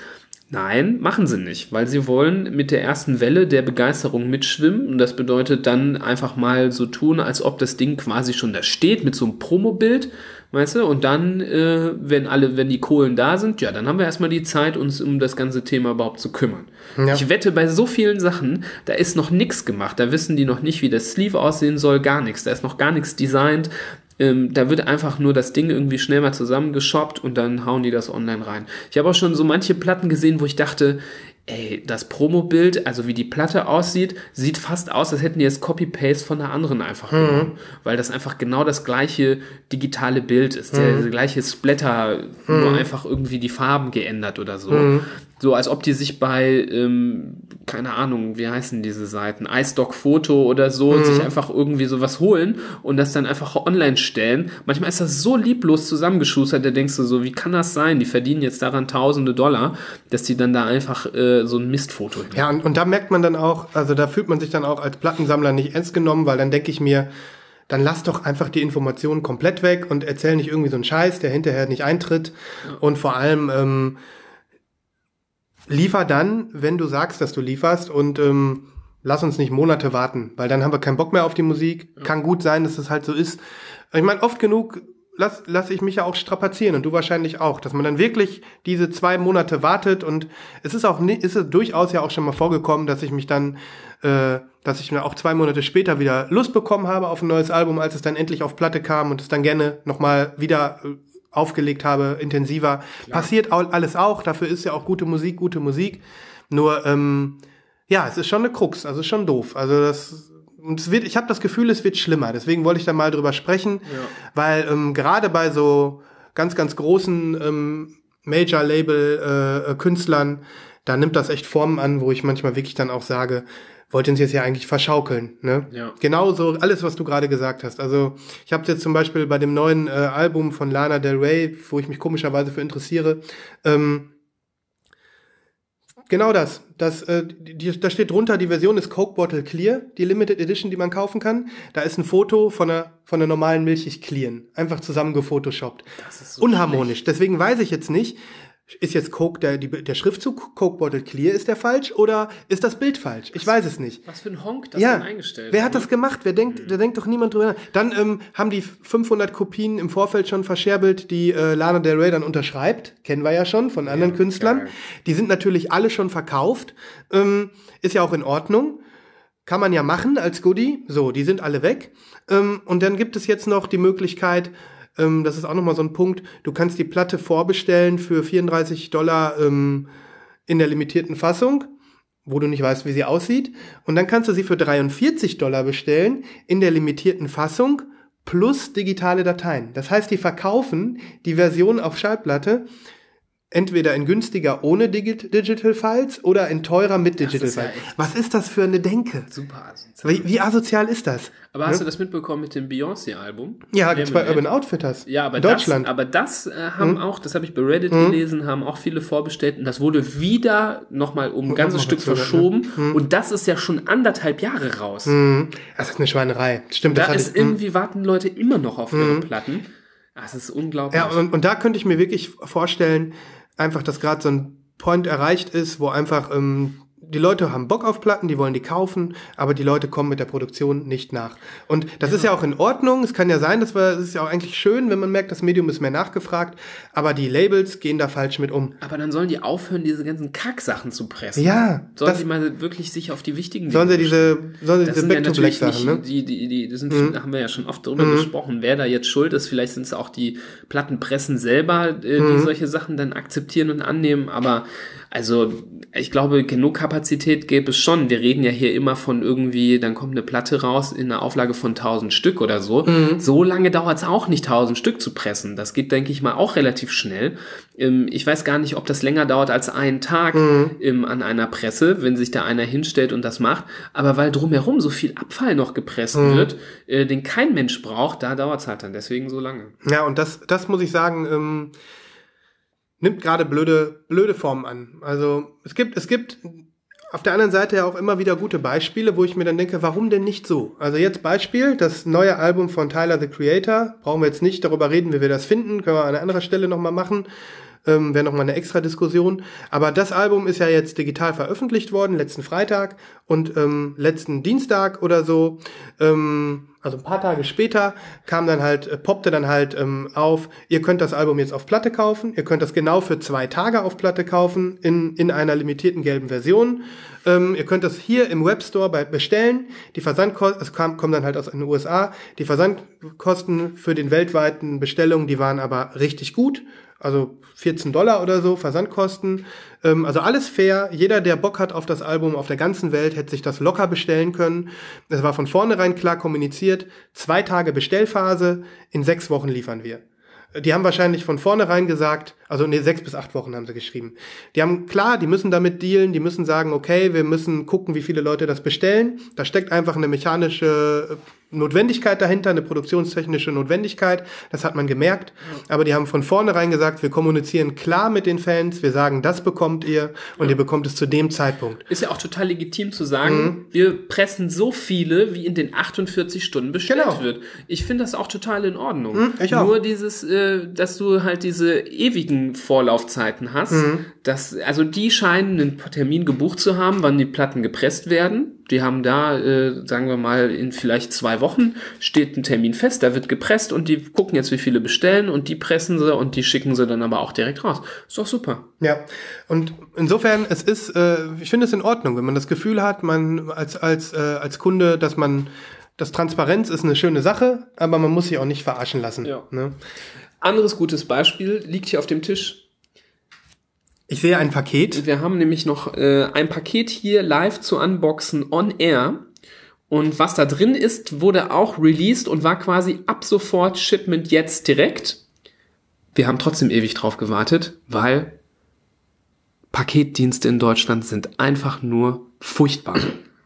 Nein, machen sie nicht, weil sie wollen mit der ersten Welle der Begeisterung mitschwimmen. Und das bedeutet dann einfach mal so tun, als ob das Ding quasi schon da steht mit so einem Promobild, weißt du, und dann, äh, wenn alle, wenn die Kohlen da sind, ja, dann haben wir erstmal die Zeit, uns um das ganze Thema überhaupt zu kümmern. Ja. Ich wette, bei so vielen Sachen, da ist noch nichts gemacht, da wissen die noch nicht, wie das Sleeve aussehen soll, gar nichts, da ist noch gar nichts designt, ähm, da wird einfach nur das Ding irgendwie schnell mal zusammengeshoppt und dann hauen die das online rein. Ich habe auch schon so manche Platten gesehen, wo ich dachte, ey, das Promo-Bild, also wie die Platte aussieht, sieht fast aus, als hätten die jetzt Copy-Paste von der anderen einfach mhm. genommen. Weil das einfach genau das gleiche digitale Bild ist. Mhm. Der, der, gleiche Splatter, mhm. nur einfach irgendwie die Farben geändert oder so. So als ob die sich bei, ähm, keine Ahnung, wie heißen diese Seiten, iStock Foto oder so, mhm. sich einfach irgendwie sowas holen und das dann einfach online stellen. Manchmal ist das so lieblos zusammengeschustert, da denkst du so, wie kann das sein? Die verdienen jetzt daran tausende Dollar, dass die dann da einfach äh, so ein Mistfoto hin. Ja, und, und da merkt man dann auch, also da fühlt man sich dann auch als Plattensammler nicht ernst genommen, weil dann denke ich mir, dann lass doch einfach die Informationen komplett weg und erzähl nicht irgendwie so einen Scheiß, der hinterher nicht eintritt. Ja. Und vor allem, ähm, Liefer dann, wenn du sagst, dass du lieferst und ähm, lass uns nicht Monate warten, weil dann haben wir keinen Bock mehr auf die Musik. Ja. Kann gut sein, dass es halt so ist. Ich meine, oft genug lass, lass ich mich ja auch strapazieren und du wahrscheinlich auch, dass man dann wirklich diese zwei Monate wartet und es ist auch ist es durchaus ja auch schon mal vorgekommen, dass ich mich dann, äh, dass ich mir auch zwei Monate später wieder Lust bekommen habe auf ein neues Album, als es dann endlich auf Platte kam und es dann gerne nochmal wieder äh, aufgelegt habe, intensiver. Klar. Passiert alles auch, dafür ist ja auch gute Musik, gute Musik. Nur, ähm, ja, es ist schon eine Krux, also schon doof. Also das und es wird, ich habe das Gefühl, es wird schlimmer. Deswegen wollte ich da mal drüber sprechen, ja. weil ähm, gerade bei so ganz, ganz großen ähm, Major-Label-Künstlern, äh, da nimmt das echt Formen an, wo ich manchmal wirklich dann auch sage, wollten sie es ja eigentlich verschaukeln. Ne? Ja. Genauso alles, was du gerade gesagt hast. Also ich habe jetzt zum Beispiel bei dem neuen äh, Album von Lana Del Rey, wo ich mich komischerweise für interessiere, ähm, genau das. das äh, die, da steht drunter, die Version ist Coke Bottle Clear, die Limited Edition, die man kaufen kann. Da ist ein Foto von einer, von einer normalen Milchig Clean. Einfach zusammengefotoshoppt. Das ist so Unharmonisch. Schlecht. Deswegen weiß ich jetzt nicht, ist jetzt Coke, der, die, der Schriftzug Coke Bottle Clear, ist der falsch oder ist das Bild falsch? Ich weiß es nicht. Was für ein Honk das ja. denn eingestellt Wer hat das gemacht? Wer denkt, mhm. da denkt doch niemand drüber nach. Dann ähm, haben die 500 Kopien im Vorfeld schon verscherbelt, die äh, Lana Del Rey dann unterschreibt. Kennen wir ja schon von anderen ja, Künstlern. Geil. Die sind natürlich alle schon verkauft. Ähm, ist ja auch in Ordnung. Kann man ja machen als Goodie. So, die sind alle weg. Ähm, und dann gibt es jetzt noch die Möglichkeit, ähm, das ist auch nochmal so ein Punkt. Du kannst die Platte vorbestellen für 34 Dollar ähm, in der limitierten Fassung, wo du nicht weißt, wie sie aussieht. Und dann kannst du sie für 43 Dollar bestellen in der limitierten Fassung plus digitale Dateien. Das heißt, die verkaufen die Version auf Schallplatte entweder in günstiger ohne Digital Files oder in teurer mit Digital Files. Ja Was ist das für eine Denke? Super asozial. Wie, wie asozial ist das? Aber hast ja? du das mitbekommen mit dem Beyoncé-Album? Ja, gibt's bei Urban Outfitters. Ja, aber in Deutschland. Das, aber das äh, haben mhm. auch, das habe ich bei Reddit mhm. gelesen, haben auch viele vorbestellt und das wurde wieder nochmal um ein ganzes Stück verschoben ne? mhm. und das ist ja schon anderthalb Jahre raus. Mhm. Das ist eine Schweinerei. Stimmt. Da ist ich, irgendwie warten Leute immer noch auf ihre mhm. Platten. Das ist unglaublich. Ja, und, und da könnte ich mir wirklich vorstellen, einfach, dass gerade so ein Point erreicht ist, wo einfach ähm, die Leute haben Bock auf Platten, die wollen die kaufen, aber die Leute kommen mit der Produktion nicht nach. Und das ist ja auch in Ordnung. Es kann ja sein, dass wir, es ist ja auch eigentlich schön, wenn man merkt, das Medium ist mehr nachgefragt, aber die Labels gehen da falsch mit um. Aber dann sollen die aufhören, diese ganzen Kacksachen zu pressen. Ja, Sollen das- sie mal wirklich sich auf die wichtigen Sollen sie diese, sollen sie Das diese sind ja Back to Black Sachen, nicht ne? die, die, die, das sind, da haben wir ja schon oft drüber gesprochen, wer da jetzt schuld ist. Vielleicht sind es auch die Plattenpressen selber, äh, die solche Sachen dann akzeptieren und annehmen. Aber also ich glaube, genug Kapazität gäbe es schon. Wir reden ja hier immer von irgendwie, dann kommt eine Platte raus in einer Auflage von 1000 Stück oder so. So lange dauert es auch nicht, 1000 Stück zu pressen. Das geht, denke ich mal, auch relativ schnell. Ähm, ich weiß gar nicht, ob das länger dauert als einen Tag ähm, an einer Presse, wenn sich da einer hinstellt und das macht. Aber weil drumherum so viel Abfall noch gepresst wird, äh, den kein Mensch braucht, da dauert es halt dann deswegen so lange. Ja, und das, das muss ich sagen, ähm, nimmt gerade blöde, blöde Formen an. Also es gibt, es gibt auf der anderen Seite ja auch immer wieder gute Beispiele, wo ich mir dann denke, warum denn nicht so? Also jetzt Beispiel, das neue Album von Tyler the Creator, brauchen wir jetzt nicht darüber reden, wie wir das finden, können wir an einer anderen Stelle nochmal machen. Ähm, Wäre nochmal eine extra Diskussion. Aber das Album ist ja jetzt digital veröffentlicht worden, letzten Freitag und ähm, letzten Dienstag oder so, ähm, also ein paar Tage später, kam dann halt, äh, poppte dann halt ähm, auf, ihr könnt das Album jetzt auf Platte kaufen, ihr könnt das genau für zwei Tage auf Platte kaufen, in, in einer limitierten gelben Version. Ähm, ihr könnt das hier im Webstore bei bestellen. Die Versandkosten, es kam, kommt dann halt aus den USA. Die Versandkosten für den weltweiten Bestellungen, die waren aber richtig gut. Also 14 Dollar oder so, Versandkosten. Ähm, also alles fair. Jeder, der Bock hat auf das Album auf der ganzen Welt, hätte sich das locker bestellen können. Es war von vornherein klar kommuniziert. Zwei Tage Bestellphase, in sechs Wochen liefern wir. Die haben wahrscheinlich von vornherein gesagt, also nee, sechs bis acht Wochen haben sie geschrieben. Die haben klar, die müssen damit dealen, die müssen sagen, okay, wir müssen gucken, wie viele Leute das bestellen. Da steckt einfach eine mechanische Notwendigkeit dahinter, eine produktionstechnische Notwendigkeit. Das hat man gemerkt. Aber die haben von vornherein gesagt, wir kommunizieren klar mit den Fans, wir sagen, das bekommt ihr und ihr bekommt es zu dem Zeitpunkt. Ist ja auch total legitim zu sagen, wir pressen so viele, wie in den 48 Stunden bestellt Genau. wird. Ich finde das auch total in Ordnung. ich auch. Nur dieses, äh, dass du halt diese ewigen Vorlaufzeiten hast, dass, also die scheinen einen Termin gebucht zu haben, wann die Platten gepresst werden. Die haben da, äh, sagen wir mal, in vielleicht zwei Wochen steht ein Termin fest, da wird gepresst und die gucken jetzt, wie viele bestellen und die pressen sie und die schicken sie dann aber auch direkt raus. Ist doch super. Ja, und insofern, es ist, äh, ich finde es in Ordnung, wenn man das Gefühl hat, man als, als, äh, als Kunde, dass man, das Transparenz ist eine schöne Sache, aber man muss sich auch nicht verarschen lassen. Ja. Ne? Anderes gutes Beispiel liegt hier auf dem Tisch. Ich sehe ein Paket. Wir haben nämlich noch äh, ein Paket hier live zu unboxen on air. Und was da drin ist, wurde auch released und war quasi ab sofort Shipment jetzt direkt. Wir haben trotzdem ewig drauf gewartet, weil Paketdienste in Deutschland sind einfach nur furchtbar.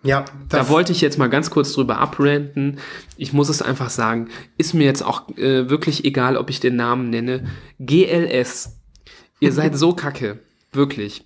Ja, Da wollte ich jetzt mal ganz kurz drüber abranten. Ich muss es einfach sagen, ist mir jetzt auch äh, wirklich egal, ob ich den Namen nenne. GLS. Ihr seid so kacke. Wirklich.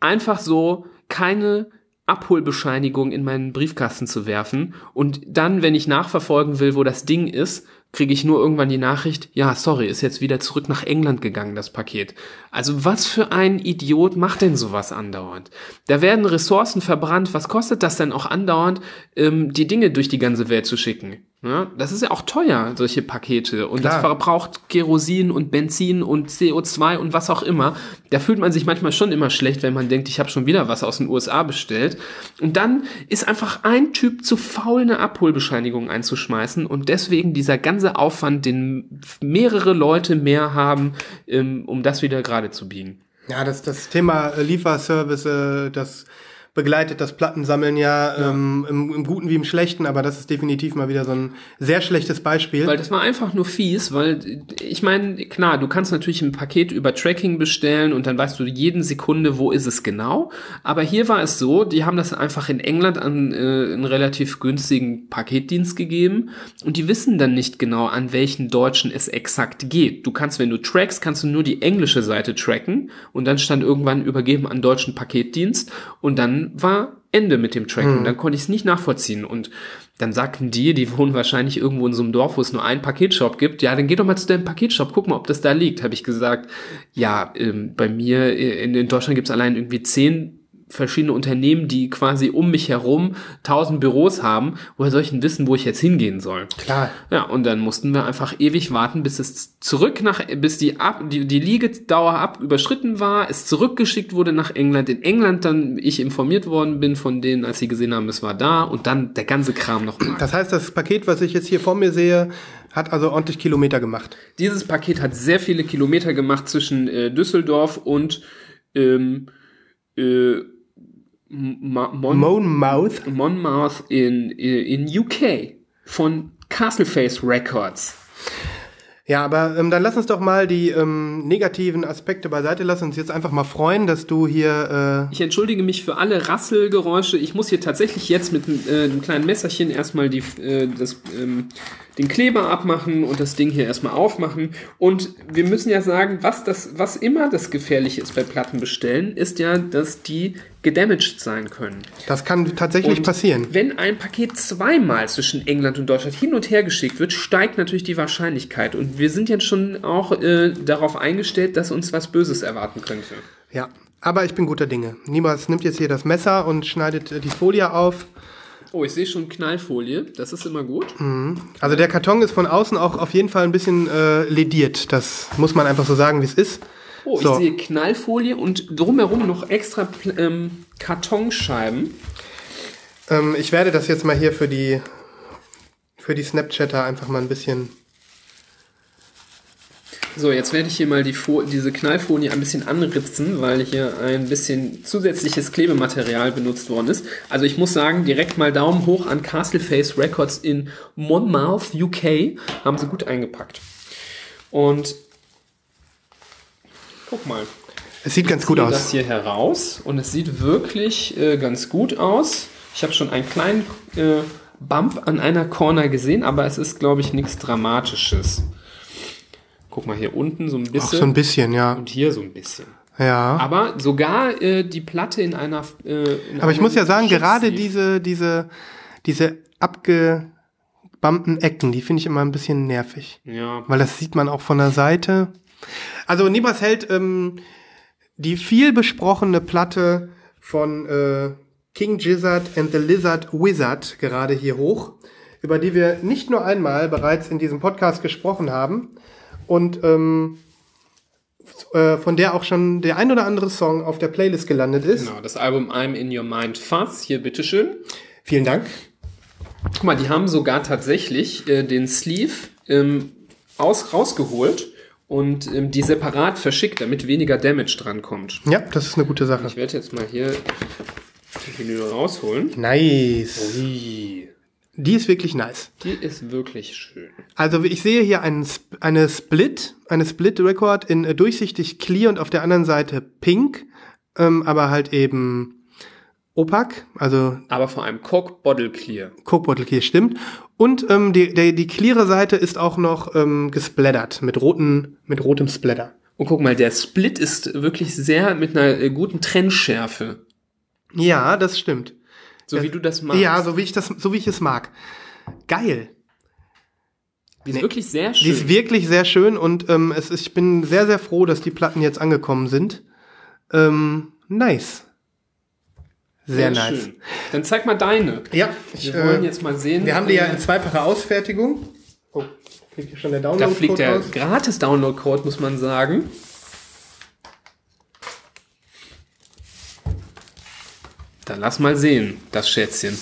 Einfach so keine Abholbescheinigung in meinen Briefkasten zu werfen und dann, wenn ich nachverfolgen will, wo das Ding ist, kriege ich nur irgendwann die Nachricht, ja, sorry, ist jetzt wieder zurück nach England gegangen, das Paket. Also was für ein Idiot macht denn sowas andauernd? Da werden Ressourcen verbrannt, was kostet das denn auch andauernd, ähm, die Dinge durch die ganze Welt zu schicken? Ja, das ist ja auch teuer, solche Pakete. Und das Klar. verbraucht Kerosin und Benzin und CO2 und was auch immer. Da fühlt man sich manchmal schon immer schlecht, wenn man denkt, ich habe schon wieder was aus den USA bestellt. Und dann ist einfach ein Typ zu faul, eine Abholbescheinigung einzuschmeißen. Und deswegen dieser ganze Aufwand, den mehrere Leute mehr haben, ähm, um das wieder gerade zu biegen. ja, das, das Thema äh, Lieferservice, äh, das begleitet das Plattensammeln ja, Ähm, im, im Guten wie im Schlechten, aber das ist definitiv mal wieder so ein sehr schlechtes Beispiel. Weil das war einfach nur fies, weil ich meine, klar, du kannst natürlich ein Paket über Tracking bestellen und dann weißt du jeden Sekunde, wo ist es genau. Aber hier war es so, die haben das einfach in England an äh, einen relativ günstigen Paketdienst gegeben und die wissen dann nicht genau, an welchen Deutschen es exakt geht. Du kannst, wenn du trackst, kannst du nur die englische Seite tracken und dann stand irgendwann übergeben an deutschen Paketdienst und dann war Ende mit dem Tracken. Dann konnte ich es nicht nachvollziehen. Und dann sagten die, die wohnen wahrscheinlich irgendwo in so einem Dorf, wo es nur einen Paketshop gibt. Ja, dann geh doch mal zu deinem Paketshop, guck mal, ob das da liegt. Habe ich gesagt, ja, ähm, bei mir äh, in, in Deutschland gibt es allein irgendwie zehn verschiedene Unternehmen, die quasi um mich herum tausend Büros haben. Woher soll ich denn wissen, wo ich jetzt hingehen soll? Klar. Ja, und dann mussten wir einfach ewig warten, bis es zurück nach, bis die ab, die, die Liegedauer ab überschritten war, es zurückgeschickt wurde nach England. In England dann ich informiert worden bin von denen, als sie gesehen haben, es war da und dann der ganze Kram nochmal. Das heißt, das Paket, was ich jetzt hier vor mir sehe, hat also ordentlich Kilometer gemacht. Dieses Paket hat sehr viele Kilometer gemacht zwischen äh, Düsseldorf und ähm, äh, Mon Monmouth. Monmouth in, äh, in UK von Castleface Records. Ja, aber ähm, dann lass uns doch mal die ähm, negativen Aspekte beiseite lassen. Uns jetzt einfach mal freuen, dass du hier. Ich entschuldige mich für alle Rasselgeräusche. Ich muss hier tatsächlich jetzt mit äh, einem kleinen Messerchen erstmal die, äh, das, ähm, den Kleber abmachen und das Ding hier erstmal aufmachen. Und wir müssen ja sagen, was, das, was immer das Gefährliche ist bei Platten bestellen, ist ja, dass die gedamaged sein können. Das kann tatsächlich Und passieren. Wenn ein Paket zweimal zwischen England und Deutschland hin und her geschickt wird, steigt natürlich die Wahrscheinlichkeit. Und wir sind jetzt schon auch äh, darauf eingestellt, dass uns was Böses erwarten könnte. Ja, aber ich bin guter Dinge. Niemals nimmt jetzt hier das Messer und schneidet äh, die Folie auf. Oh, ich sehe schon Knallfolie. Das ist immer gut. Also der Karton ist von außen auch auf jeden Fall ein bisschen äh, lediert. Das muss man einfach so sagen, wie es ist. Oh, So. ich sehe Knallfolie und drumherum noch extra ähm, Kartonscheiben. Ähm, ich werde das jetzt mal hier für die für die Snapchatter einfach mal ein bisschen. So, jetzt werde ich hier mal die Fo diese Knallfolie ein bisschen anritzen, weil hier ein bisschen zusätzliches Klebematerial benutzt worden ist. Also ich muss sagen, direkt mal Daumen hoch an Castleface Records in Monmouth, UK. Haben sie gut eingepackt. Und guck mal. Es sieht ganz gut ziehe das aus. hier heraus und es sieht wirklich äh, ganz gut aus. Ich habe schon einen kleinen äh, Bump an einer Corner gesehen, aber es ist, glaube ich, nichts Dramatisches. Guck mal hier unten so ein Auch bisschen so ein bisschen, ja. und hier so ein bisschen. Ja. Aber sogar äh, die Platte in einer. Äh, in Aber ich muss ja sagen, Chip gerade diese, diese, diese abgebumpten Ecken, die finde ich immer ein bisschen nervig. Ja, Weil das sieht man auch von der Seite. Also Nibas hält ähm, die viel besprochene Platte von äh, King Gizzard and the Lizard Wizard gerade hier hoch, über die wir nicht nur einmal bereits in diesem Podcast gesprochen haben und ähm, äh, von der auch schon der ein oder andere Song auf der Playlist gelandet ist. genau. Das Album I'm in Your Mind Fuzz. Hier, bitteschön. Vielen Dank. Guck mal, die haben sogar tatsächlich äh, den Sleeve ähm, aus, rausgeholt und ähm, die separat verschickt, damit weniger Damage drankommt. Ja, das ist eine gute Sache. Ich werde jetzt mal hier die Vinyl rausholen. Nice. Die, Die ist wirklich nice. die ist wirklich schön. Also ich sehe hier einen, Sp- eine Split, eine Split-Record in äh, durchsichtig clear und auf der anderen Seite pink, ähm, aber halt eben opak, also Aber vor allem Coke Bottle Clear. Coke Bottle Clear stimmt. Und ähm, die, die, die cleare Seite ist auch noch ähm, gesplattert mit roten, mit rotem Splatter. Und guck mal, der Split ist wirklich sehr mit einer äh, guten Trennschärfe. Ja, das stimmt. So wie du das machst. Ja, so wie ich das, so wie ich es mag. Geil. die ist nee. wirklich sehr Die schön. ist wirklich sehr schön und ähm, es ist, ich bin sehr, sehr froh, dass die Platten jetzt angekommen sind. Ähm, nice. Sehr, nice. schön. Dann zeig mal deine. Ja, ich, Wir wollen äh, jetzt mal sehen. wir haben die ja äh, in zweifacher Ausfertigung. Oh, fliegt hier schon der Da Download-Code fliegt der. Gratis-Download-Code, muss man sagen. Dann lass mal sehen, das Schätzchen.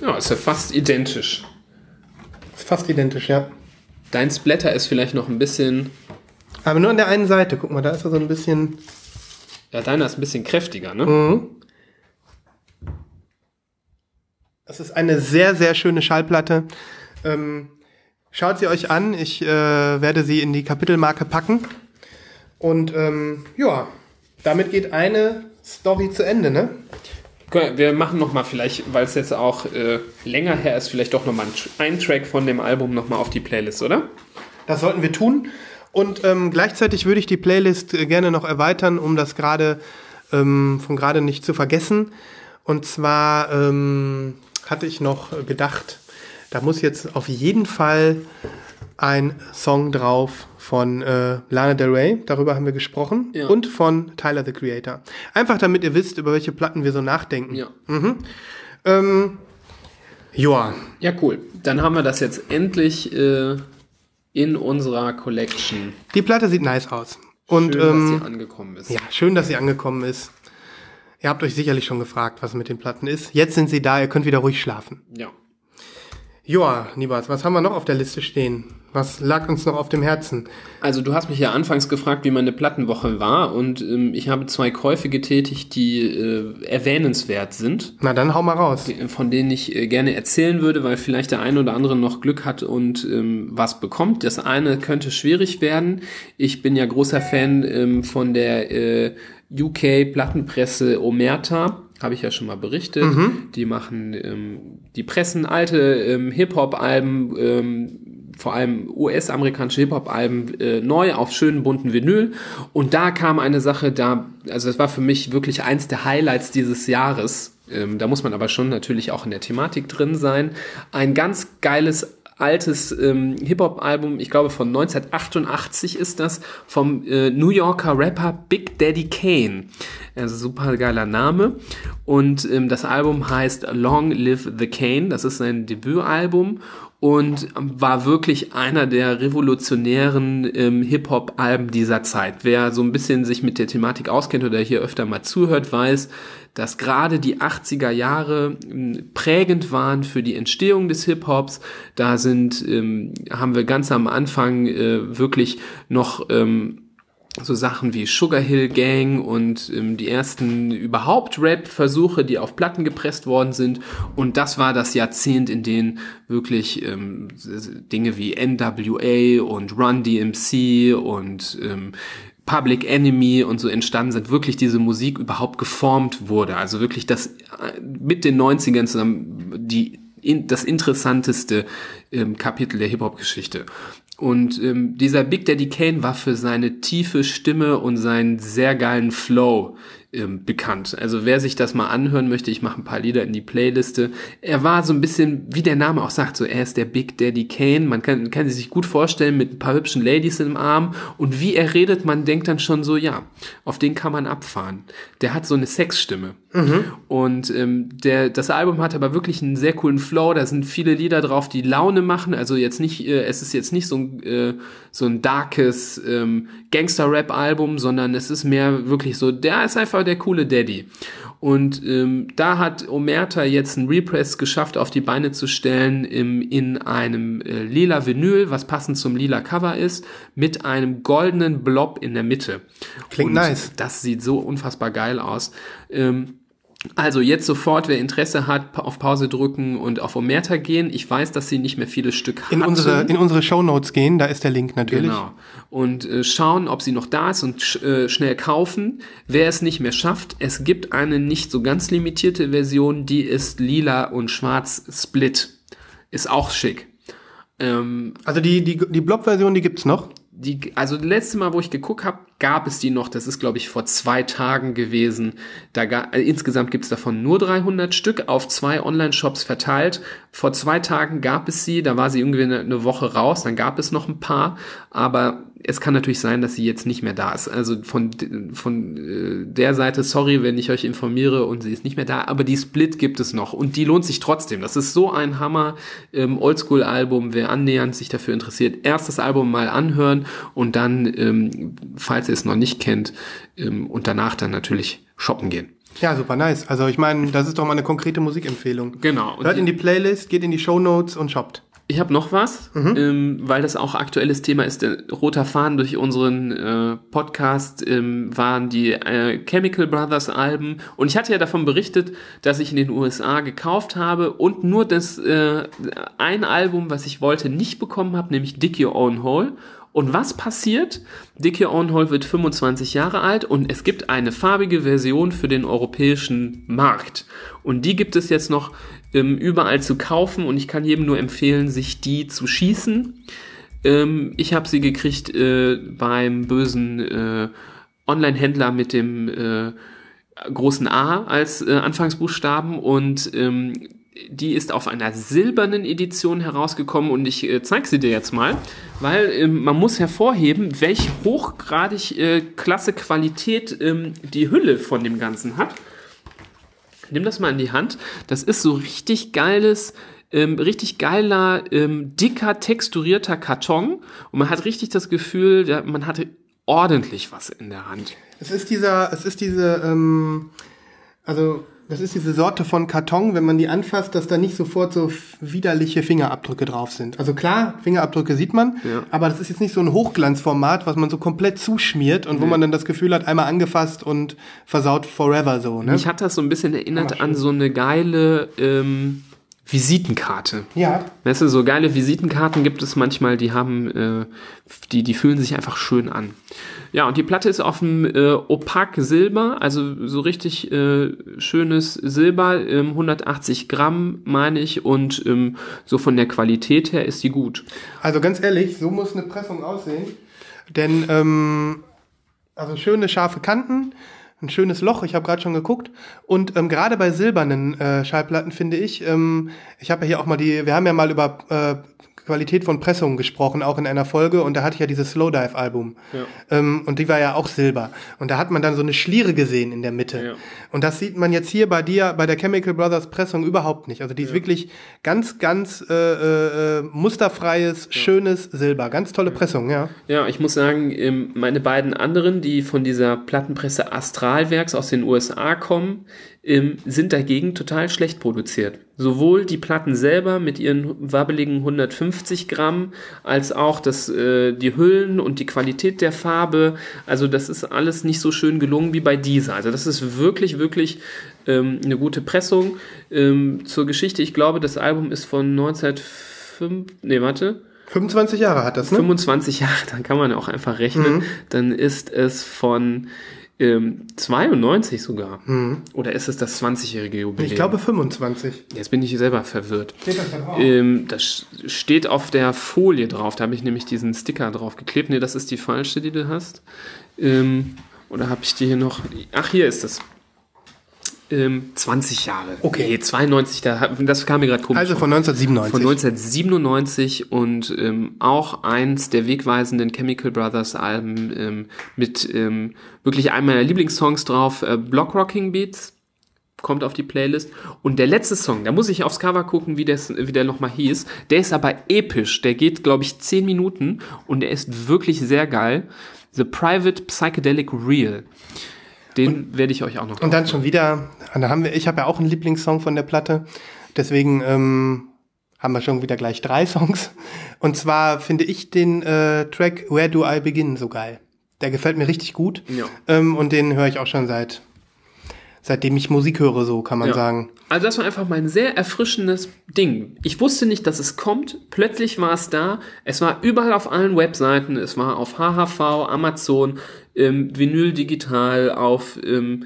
Ja, ist ja fast identisch. Ist fast identisch, ja. Dein Splatter ist vielleicht noch ein bisschen. Aber nur an der einen Seite. Guck mal, da ist er so ein bisschen. Ja, deiner ist ein bisschen kräftiger, ne? Mhm. Das ist eine sehr, sehr schöne Schallplatte. Ähm, schaut sie euch an. Ich äh, werde sie in die Kapitelmarke packen. Und ähm, ja, damit geht eine Story zu Ende, ne? Wir machen noch mal vielleicht, weil es jetzt auch äh, länger her ist, vielleicht doch noch mal einen Track von dem Album noch mal auf die Playlist, oder? Das sollten wir tun. Und ähm, gleichzeitig würde ich die Playlist äh, gerne noch erweitern, um das gerade ähm, von gerade nicht zu vergessen. Und zwar ähm, hatte ich noch gedacht, da muss jetzt auf jeden Fall ein Song drauf von äh, Lana Del Rey, darüber haben wir gesprochen, Ja. und von Tyler the Creator. Einfach damit ihr wisst, über welche Platten wir so nachdenken. Ja. Ähm, joa, Ja, cool. Dann haben wir das jetzt endlich äh, in unserer Collection. die Platte sieht nice aus. Und Schön, ähm, dass sie angekommen ist. Ja, schön, dass sie angekommen ist. Ihr habt euch sicherlich schon gefragt, was mit den Platten ist. Jetzt sind sie da, ihr könnt wieder ruhig schlafen. ja. Joa, Nibas, was haben wir noch auf der Liste stehen? Was lag uns noch auf dem Herzen? Also du hast mich ja anfangs gefragt, wie meine Plattenwoche war und ähm, ich habe zwei Käufe getätigt, die äh, erwähnenswert sind, Na dann hau mal raus. von denen ich äh, gerne erzählen würde, weil vielleicht der eine oder andere noch Glück hat und ähm, was bekommt. Das eine könnte schwierig werden. Ich bin ja großer Fan ähm, von der äh, UK-Plattenpresse Omerta. Habe ich ja schon mal berichtet. Die machen, ähm, die pressen alte ähm, Hip-Hop-Alben, ähm, vor allem US-amerikanische Hip-Hop-Alben äh, neu auf schönen bunten Vinyl. Und da kam eine Sache, da, also das war für mich wirklich eins der Highlights dieses Jahres. Ähm, da muss man aber schon natürlich auch in der Thematik drin sein. Ein ganz geiles altes ähm, Hip-Hop-Album, ich glaube von 1988 ist das, vom äh, New Yorker Rapper Big Daddy Kane. Also super geiler Name. Und ähm, das Album heißt Long Live the Kane. Das ist sein Debütalbum und war wirklich einer der revolutionären ähm, Hip-Hop-Alben dieser Zeit. Wer so ein bisschen sich mit der Thematik auskennt oder hier öfter mal zuhört, weiß, dass gerade die 80er Jahre ähm, prägend waren für die Entstehung des Hip-Hops. Da sind, ähm, haben wir ganz am Anfang äh, wirklich noch ähm, so Sachen wie Sugar Hill Gang und ähm, die ersten überhaupt Rap-Versuche, die auf Platten gepresst worden sind. Und das war das Jahrzehnt, in dem wirklich ähm, Dinge wie NWA und Run DMC und ähm, Public Enemy und so entstanden sind, wirklich diese Musik überhaupt geformt wurde. Also wirklich das äh, mit den 90ern zusammen die in, das interessanteste ähm, Kapitel der Hip-Hop-Geschichte. Und ähm, dieser Big Daddy Kane war für seine tiefe Stimme und seinen sehr geilen Flow ähm, bekannt. Also wer sich das mal anhören möchte, ich mache ein paar Lieder in die Playliste. Er war so ein bisschen, wie der Name auch sagt, so er ist der Big Daddy Kane. Man kann, kann sich gut vorstellen mit ein paar hübschen Ladies im Arm. Und wie er redet, man denkt dann schon so, ja, auf den kann man abfahren. Der hat so eine Sexstimme. Und ähm, der, das Album hat aber wirklich einen sehr coolen Flow. Da sind viele Lieder drauf, die Laune machen. Also jetzt nicht, äh, es ist jetzt nicht so ein, äh, so ein darkes ähm, Gangster-Rap-Album, sondern es ist mehr wirklich so, der ist einfach der coole Daddy. Und ähm, da hat Omerta jetzt einen Repress geschafft, auf die Beine zu stellen im, in einem äh, lila Vinyl, was passend zum lila Cover ist, mit einem goldenen Blob in der Mitte. Klingt Und nice. Das sieht so unfassbar geil aus. Ähm, also jetzt sofort, wer Interesse hat, auf Pause drücken und auf Omerta gehen. Ich weiß, dass sie nicht mehr viele Stück In hatten. unsere, in unsere Shownotes gehen, da ist der Link natürlich. Genau. Und äh, schauen, ob sie noch da ist und sch äh, schnell kaufen. Wer es nicht mehr schafft, es gibt eine nicht so ganz limitierte Version, die ist lila und schwarz split. Ist auch schick. Ähm, Also die, die, die Blob-Version, die gibt's noch. die, also das letzte Mal, wo ich geguckt habe, gab es die noch. Das ist, glaube ich, vor zwei Tagen gewesen. Da ga, äh, insgesamt gibt es davon nur 300 Stück auf zwei Online-Shops verteilt. Vor zwei Tagen gab es sie. Da war sie irgendwie eine, eine Woche raus. Dann gab es noch ein paar. Aber es kann natürlich sein, dass sie jetzt nicht mehr da ist. Also von, von äh, der Seite, sorry, wenn ich euch informiere und sie ist nicht mehr da, aber die Split gibt es noch und die lohnt sich trotzdem. Das ist so ein Hammer ähm, Oldschool-Album. Wer annähernd sich dafür interessiert, erst das Album mal anhören und dann, ähm, falls ihr es noch nicht kennt, ähm, und danach dann natürlich shoppen gehen. Ja, super nice. Also ich meine, das ist doch mal eine konkrete Musikempfehlung. Genau. Hört in die Playlist, geht in die Shownotes und shoppt. Ich habe noch was, ähm, weil das auch aktuelles Thema ist. Der roter Faden durch unseren äh, Podcast ähm, waren die äh, Chemical Brothers Alben. Und ich hatte ja davon berichtet, dass ich in den USA gekauft habe und nur das äh, ein Album, was ich wollte, nicht bekommen habe, nämlich Dig Your Own Hole. Und was passiert? Own Hole wird 25 Jahre alt und es gibt eine farbige Version für den europäischen Markt. Und die gibt es jetzt noch ähm, überall zu kaufen und ich kann jedem nur empfehlen, sich die zu schießen. Ähm, ich habe sie gekriegt äh, beim bösen äh, Online-Händler mit dem äh, großen A als äh, Anfangsbuchstaben und ähm, die ist auf einer silbernen Edition herausgekommen und ich äh, zeige sie dir jetzt mal, weil ähm, man muss hervorheben, welche hochgradig äh, klasse Qualität ähm, die Hülle von dem Ganzen hat. Nimm das mal in die Hand. Das ist so richtig geiles, ähm, richtig geiler, ähm, dicker, texturierter Karton und man hat richtig das Gefühl, ja, man hatte ordentlich was in der Hand. Es ist dieser, es ist diese, ähm, also das ist diese Sorte von Karton, wenn man die anfasst, dass da nicht sofort so widerliche Fingerabdrücke drauf sind. Also klar, Fingerabdrücke sieht man, Ja. aber das ist jetzt nicht so ein Hochglanzformat, was man so komplett zuschmiert und wo man dann das Gefühl hat, einmal angefasst und versaut forever so. Ne? Mich hat das so ein bisschen erinnert an so eine geile ähm, Visitenkarte. Ja, Weißt du, so geile Visitenkarten gibt es manchmal, die haben, äh, die, die fühlen sich einfach schön an. Ja, und die Platte ist auf dem äh, opak Silber, also so richtig äh, schönes Silber, ähm, 180 Gramm meine ich, und ähm, so von der Qualität her ist die gut. also ganz ehrlich, so muss eine Pressung aussehen. Denn, ähm, also schöne scharfe Kanten, ein schönes Loch, ich habe gerade schon geguckt. Und ähm, gerade bei silbernen äh, Schallplatten finde ich, ähm, ich habe ja hier auch mal die, wir haben ja mal über äh, Qualität von Pressungen gesprochen, auch in einer Folge, und da hatte ich ja dieses Slowdive-Album. Ähm, und die war ja auch Silber. Und da hat man dann so eine Schliere gesehen in der Mitte. Ja. Und das sieht man jetzt hier bei dir, bei der Chemical Brothers Pressung überhaupt nicht. Also die ist wirklich ganz, ganz äh, äh, äh, musterfreies, schönes Silber. Ganz tolle Pressung, ja. Ja, ich muss sagen, ähm, meine beiden anderen, die von dieser Plattenpresse Astralwerks aus den USA kommen, ähm, sind dagegen total schlecht produziert. Sowohl die Platten selber mit ihren wabbeligen 150 Gramm, als auch das, äh, die Hüllen und die Qualität der Farbe. Also das ist alles nicht so schön gelungen wie bei dieser. Also das ist wirklich, wirklich ähm, eine gute Pressung. Ähm, zur Geschichte, ich glaube, das Album ist von 1905, nee, warte, 25 Jahre hat das, ne? 25 Jahre, dann kann man auch einfach rechnen, dann ist es von ähm, 92 sogar. Oder ist es das 20-jährige Jubiläum? Ich glaube 25. Jetzt bin ich selber verwirrt. Steht das da drauf? Ähm, das steht auf der Folie drauf. Da habe ich nämlich diesen Sticker drauf geklebt. Nee, das ist die falsche, die du hast. Ähm, oder habe ich die hier noch? Ach, hier ist es. Ähm, 20 Jahre. Okay. Nee, 92, da, das kam mir gerade komisch. Also von 1997. Von 1997 und ähm, auch eins der wegweisenden Chemical Brothers Alben ähm, mit ähm, wirklich einem meiner Lieblingssongs drauf, äh, Block Rocking Beats, kommt auf die Playlist. Und der letzte Song, da muss ich aufs Cover gucken, wie, das, wie der nochmal hieß. Der ist aber episch, der geht, glaube ich, 10 Minuten und der ist wirklich sehr geil. The Private Psychedelic Real. Den werde ich euch auch noch Und dann schon wieder, da haben wir, ich habe ja auch einen Lieblingssong von der Platte, deswegen ähm, haben wir schon wieder gleich drei Songs. Und zwar finde ich den äh, Track Where Do I Begin so geil. Der gefällt mir richtig gut. Ja. Ähm, und den höre ich auch schon seit seitdem ich Musik höre, so kann man Ja. sagen. Also das war einfach mal ein sehr erfrischendes Ding. Ich wusste nicht, dass es kommt. Plötzlich war es da. Es war überall auf allen Webseiten. Es war auf HHV, Amazon, ähm, Vinyl Digital, auf ähm,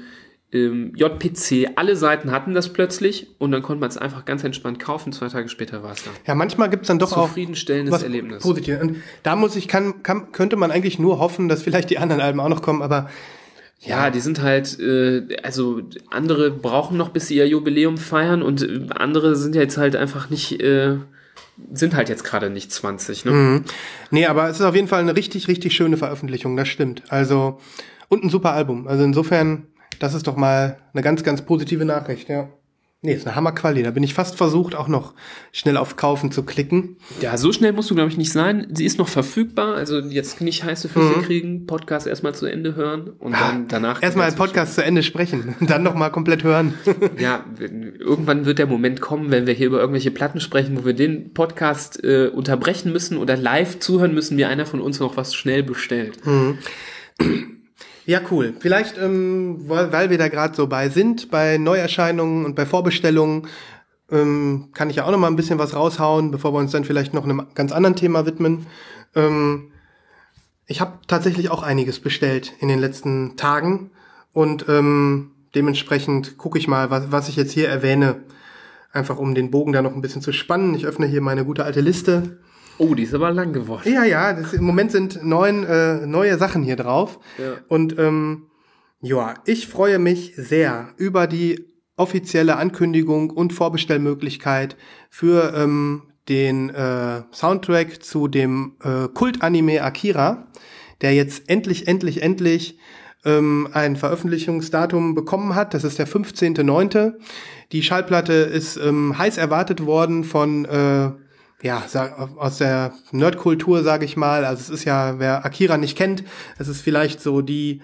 ähm, JPC. Alle Seiten hatten das plötzlich und dann konnte man es einfach ganz entspannt kaufen. Zwei Tage später war es da. Ja, manchmal gibt's dann doch auch Zufriedenstellendes Erlebnis. Positives. Und da muss ich, kann, kann, könnte man eigentlich nur hoffen, dass vielleicht die anderen Alben auch noch kommen, aber Ja, die sind halt, äh, also andere brauchen noch, bis sie ihr Jubiläum feiern und andere sind jetzt halt einfach nicht, äh, sind halt jetzt gerade nicht 20. Ne? Nee, aber es ist auf jeden Fall eine richtig, richtig schöne Veröffentlichung, das stimmt. Also, und ein super Album. Also insofern, das ist doch mal eine ganz, ganz positive Nachricht, ja. Nee, ist eine Hammerquali. Da bin ich fast versucht, auch noch schnell auf Kaufen zu klicken. Ja, so schnell musst du, glaube ich, nicht sein. Sie ist noch verfügbar, also jetzt nicht heiße Füße kriegen, Podcast erstmal zu Ende hören und dann danach. Mhm. Erstmal Podcast zu Ende sprechen, dann noch mal komplett hören. Ja, irgendwann wird der Moment kommen, wenn wir hier über irgendwelche Platten sprechen, wo wir den Podcast äh, unterbrechen müssen oder live zuhören müssen, wie einer von uns noch was schnell bestellt. Ja, cool. Vielleicht, ähm, weil, weil wir da gerade so bei sind, bei Neuerscheinungen und bei Vorbestellungen, ähm, kann ich ja auch noch mal ein bisschen was raushauen, bevor wir uns dann vielleicht noch einem ganz anderen Thema widmen. Ähm, ich habe tatsächlich auch einiges bestellt in den letzten Tagen und ähm, dementsprechend gucke ich mal, was, was ich jetzt hier erwähne, einfach um den Bogen da noch ein bisschen zu spannen. Ich öffne hier meine gute alte Liste. Oh, die ist aber lang geworden. Ja, ja, das, im Moment sind neun, äh, neue Sachen hier drauf. Ja. Und ähm, ja, ich freue mich sehr über die offizielle Ankündigung und Vorbestellmöglichkeit für ähm, den äh, Soundtrack zu dem äh, Kult-Anime Akira, der jetzt endlich, endlich, endlich ähm, ein Veröffentlichungsdatum bekommen hat. Das ist der 15.9. Die Schallplatte ist ähm, heiß erwartet worden von äh, ja, aus der Nerdkultur, sage ich mal. Also es ist ja, wer Akira nicht kennt, es ist vielleicht so die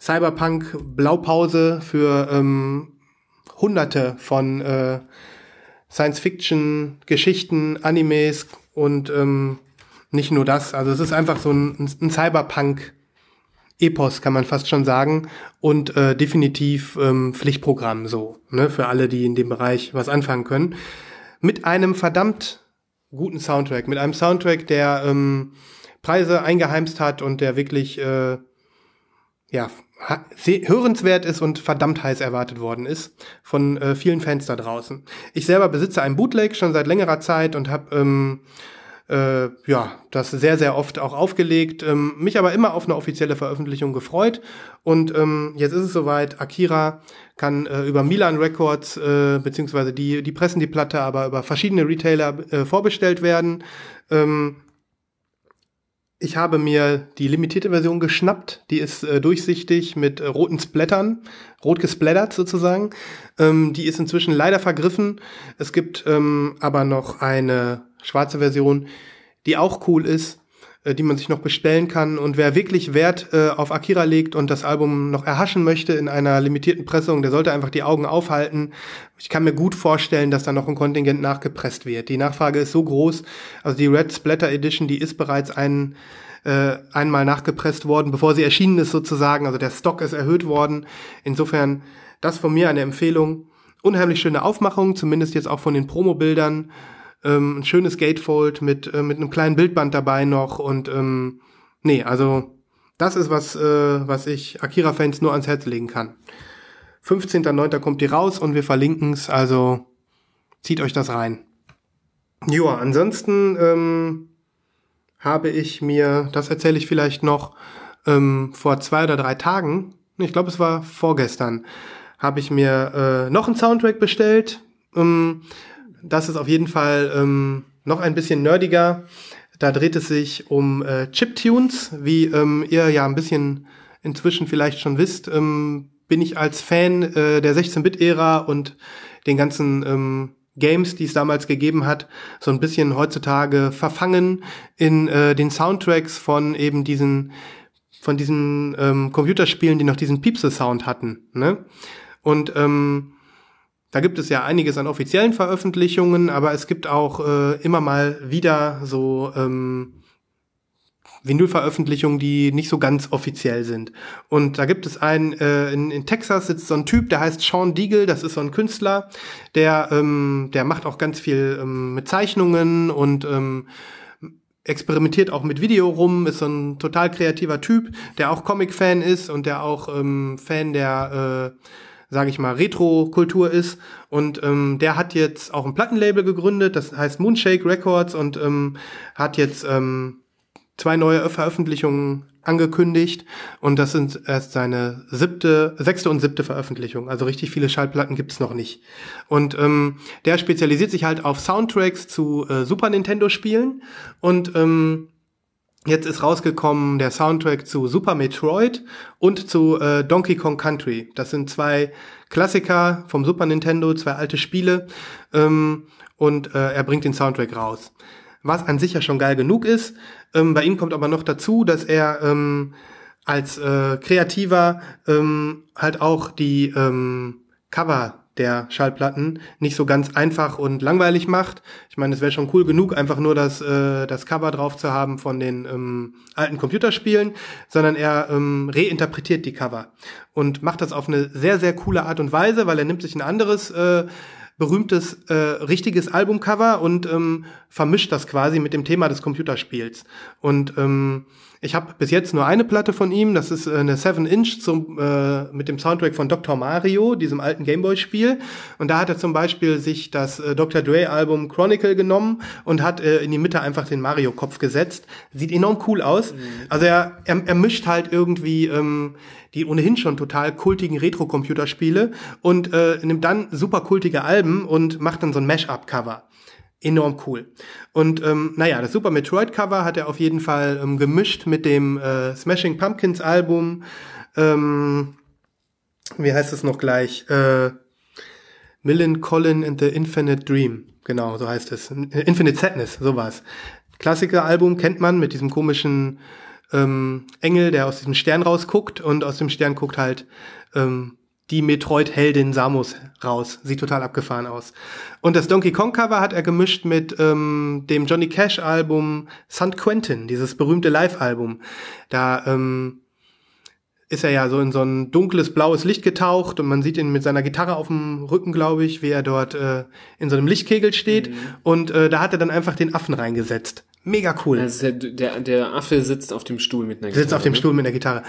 Cyberpunk-Blaupause für ähm, hunderte von äh, Science-Fiction-Geschichten, Animes und ähm, nicht nur das. Also es ist einfach so ein, ein Cyberpunk Epos, kann man fast schon sagen. Und äh, definitiv ähm, Pflichtprogramm so, ne, für alle, die in dem Bereich was anfangen können. Mit einem verdammt guten Soundtrack, mit einem Soundtrack, der ähm, Preise eingeheimst hat und der wirklich äh, ja, hörenswert ist und verdammt heiß erwartet worden ist von äh, vielen Fans da draußen. Ich selber besitze ein Bootleg schon seit längerer Zeit und habe ähm, äh, ja, das sehr, sehr oft auch aufgelegt, ähm, mich aber immer auf eine offizielle Veröffentlichung gefreut. Und ähm, jetzt ist es soweit, Akira kann äh, über Milan Records, äh, beziehungsweise die, die pressen die Platte, aber über verschiedene Retailer äh, vorbestellt werden. Ähm, ich habe mir die limitierte Version geschnappt. Die ist äh, durchsichtig mit äh, roten Splattern, rot gesplattert sozusagen. Ähm, die ist inzwischen leider vergriffen. Es gibt ähm, aber noch eine schwarze Version, die auch cool ist, die man sich noch bestellen kann. Und wer wirklich Wert äh, auf Akira legt und das Album noch erhaschen möchte in einer limitierten Pressung, der sollte einfach die Augen aufhalten. Ich kann mir gut vorstellen, dass da noch ein Kontingent nachgepresst wird. Die Nachfrage ist so groß. Also die Red Splatter Edition, die ist bereits ein äh, einmal nachgepresst worden, bevor sie erschienen ist sozusagen. Also der Stock ist erhöht worden. Insofern das von mir eine Empfehlung. Unheimlich schöne Aufmachung, zumindest jetzt auch von den Promo-Bildern ähm, ein schönes Gatefold mit, äh, mit einem kleinen Bildband dabei noch und ähm, nee, also das ist was, äh, was ich Akira-Fans nur ans Herz legen kann. 15.09. kommt die raus und wir verlinken es, also zieht euch das rein. Joa, ansonsten ähm, habe ich mir, das erzähle ich vielleicht noch, ähm, vor zwei oder drei Tagen, ich glaube es war vorgestern, habe ich mir äh, noch einen Soundtrack bestellt. Ähm, das ist auf jeden Fall ähm, noch ein bisschen nerdiger. Da dreht es sich um äh, Chiptunes, wie ähm, ihr ja ein bisschen inzwischen vielleicht schon wisst. Ähm, bin ich als Fan äh, der 16-Bit-Ära und den ganzen ähm, Games, die es damals gegeben hat, so ein bisschen heutzutage verfangen in äh, den Soundtracks von eben diesen von diesen ähm, Computerspielen, die noch diesen Piepse-Sound hatten. Ne? Und ähm, da gibt es ja einiges an offiziellen Veröffentlichungen, aber es gibt auch äh, immer mal wieder so ähm, Vinyl-Veröffentlichungen, die nicht so ganz offiziell sind. Und da gibt es einen, äh, in, in Texas sitzt so ein Typ, der heißt Sean Deagle, das ist so ein Künstler, der, ähm, der macht auch ganz viel ähm, mit Zeichnungen und ähm, experimentiert auch mit Video rum, ist so ein total kreativer Typ, der auch Comic-Fan ist und der auch ähm, Fan der äh, sage ich mal, Retro-Kultur ist. Und ähm, der hat jetzt auch ein Plattenlabel gegründet, das heißt Moonshake Records und ähm, hat jetzt ähm, zwei neue Veröffentlichungen angekündigt und das sind erst seine siebte, sechste und siebte Veröffentlichung. Also richtig viele Schallplatten gibt's noch nicht. Und ähm, der spezialisiert sich halt auf Soundtracks zu äh, Super Nintendo Spielen und ähm, Jetzt ist rausgekommen der Soundtrack zu Super Metroid und zu äh, Donkey Kong Country. Das sind zwei Klassiker vom Super Nintendo, zwei alte Spiele. Ähm, und äh, er bringt den Soundtrack raus. Was an sich ja schon geil genug ist. Ähm, bei ihm kommt aber noch dazu, dass er ähm, als äh, Kreativer ähm, halt auch die ähm, Cover der Schallplatten nicht so ganz einfach und langweilig macht. Ich meine, es wäre schon cool genug, einfach nur das, äh, das Cover drauf zu haben von den ähm, alten Computerspielen, sondern er ähm, reinterpretiert die Cover und macht das auf eine sehr, sehr coole Art und Weise, weil er nimmt sich ein anderes äh, berühmtes äh, richtiges Albumcover und ähm, vermischt das quasi mit dem Thema des Computerspiels. Und ähm, Ich habe bis jetzt nur eine Platte von ihm, das ist äh, eine 7-Inch zum, äh, mit dem Soundtrack von Dr. Mario, diesem alten Gameboy-Spiel. Und da hat er zum Beispiel sich das äh, Dr. Dre-Album Chronicle genommen und hat äh, in die Mitte einfach den Mario-Kopf gesetzt. Sieht enorm cool aus. Mhm. Also er, er, er mischt halt irgendwie ähm, die ohnehin schon total kultigen Retro-Computerspiele und äh, nimmt dann super kultige Alben und macht dann so ein Mash-up-Cover enorm cool. Und ähm, naja, das Super Metroid Cover hat er auf jeden Fall ähm, gemischt mit dem äh, Smashing Pumpkins Album. Ähm, wie heißt es noch gleich? Äh, Millen Colin and the Infinite Dream. Genau, so heißt es. Infinite Sadness, so war's. Klassiker-Album kennt man mit diesem komischen ähm, Engel, der aus diesem Stern rausguckt und aus dem Stern guckt halt ähm, die Metroid-Heldin Samus raus. Sieht total abgefahren aus. Und das Donkey Kong-Cover hat er gemischt mit ähm, dem Johnny Cash-Album St. Quentin, dieses berühmte Live-Album. Da ähm, ist er ja so in so ein dunkles blaues Licht getaucht und man sieht ihn mit seiner Gitarre auf dem Rücken, glaube ich, wie er dort äh, in so einem Lichtkegel steht. Mhm. Und äh, da hat er dann einfach den Affen reingesetzt. Mega cool. Also der, der, der Affe sitzt auf dem Stuhl mit einer Gitarre. Sitzt auf dem ne? Stuhl mit einer Gitarre.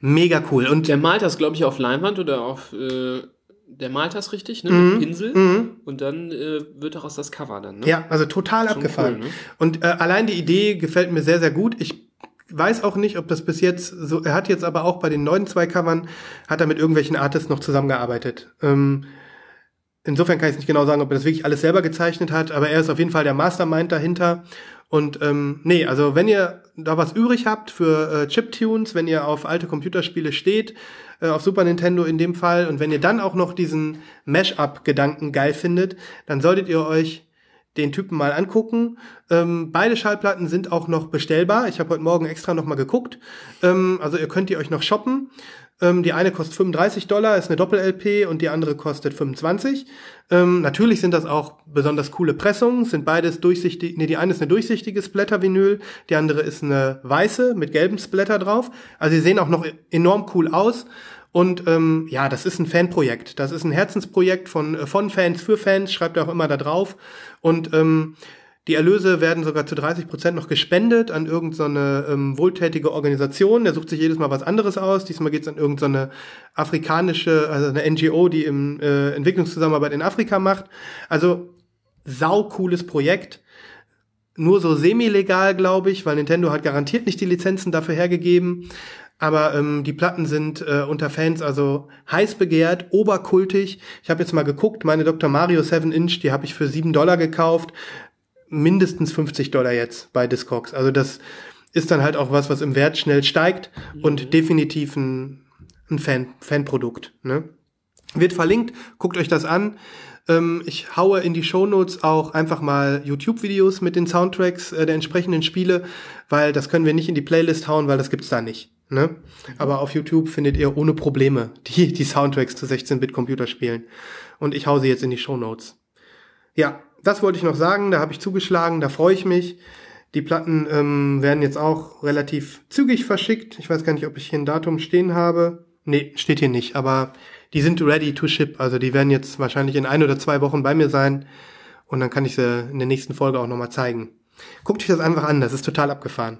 Mega cool. Und der malt das, glaube ich, auf Leinwand oder auf. Äh, der malt das richtig, ne? Mit mhm. Pinsel. Mhm. Und dann äh, wird daraus das Cover dann, ne? Ja, also total Schon abgefahren. Cool, ne? Und äh, allein die Idee gefällt mir sehr, sehr gut. Ich weiß auch nicht, ob das bis jetzt so. Er hat jetzt aber auch bei den neuen zwei Covern hat er mit irgendwelchen Artists noch zusammengearbeitet. Ähm, insofern kann ich nicht genau sagen, ob er das wirklich alles selber gezeichnet hat, aber er ist auf jeden Fall der Mastermind dahinter. Und ähm, nee, also wenn ihr da was übrig habt für äh, Chiptunes, wenn ihr auf alte Computerspiele steht, äh, auf Super Nintendo in dem Fall, und wenn ihr dann auch noch diesen Mash-up-Gedanken geil findet, dann solltet ihr euch den Typen mal angucken. Ähm, beide Schallplatten sind auch noch bestellbar. Ich habe heute Morgen extra noch mal geguckt. Ähm, also ihr könnt die euch noch shoppen. Ähm, die eine kostet 35 Dollar, ist eine Doppel-LP und die andere kostet 25. Ähm, natürlich sind das auch besonders coole Pressungen, sind beides durchsichtig, nee, die eine ist eine durchsichtige Splatter-Vinyl, die andere ist eine weiße mit gelbem Splatter drauf. Also sie sehen auch noch enorm cool aus. Und ähm, ja, das ist ein Fanprojekt. Das ist ein Herzensprojekt von, äh, von Fans für Fans, schreibt er auch immer da drauf. Und ähm, die Erlöse werden sogar zu 30 Prozent noch gespendet an irgendeine so ähm, wohltätige Organisation. Der sucht sich jedes Mal was anderes aus. Diesmal geht es an irgendeine so afrikanische, also eine NGO, die im äh, Entwicklungszusammenarbeit in Afrika macht. Also sau cooles Projekt. Nur so semi-legal, glaube ich, weil Nintendo hat garantiert nicht die Lizenzen dafür hergegeben. Aber ähm, die Platten sind äh, unter Fans also heiß begehrt, oberkultig. Ich habe jetzt mal geguckt, meine Dr. Mario 7 Inch, die habe ich für 7 Dollar gekauft mindestens 50 Dollar jetzt bei Discogs. Also das ist dann halt auch was, was im Wert schnell steigt mhm. und definitiv ein, ein Fan, Fanprodukt. Ne? Wird verlinkt, guckt euch das an. Ähm, ich haue in die Shownotes auch einfach mal YouTube-Videos mit den Soundtracks äh, der entsprechenden Spiele, weil das können wir nicht in die Playlist hauen, weil das gibt's da nicht. Ne? Mhm. Aber auf YouTube findet ihr ohne Probleme die, die Soundtracks zu 16-Bit-Computerspielen. Und ich hau sie jetzt in die Shownotes. Ja, das wollte ich noch sagen, da habe ich zugeschlagen, da freue ich mich. Die Platten ähm, werden jetzt auch relativ zügig verschickt. Ich weiß gar nicht, ob ich hier ein Datum stehen habe. Nee, steht hier nicht, aber die sind ready to ship. Also die werden jetzt wahrscheinlich in ein oder zwei Wochen bei mir sein. Und dann kann ich sie in der nächsten Folge auch nochmal zeigen. Guckt euch das einfach an, das ist total abgefahren.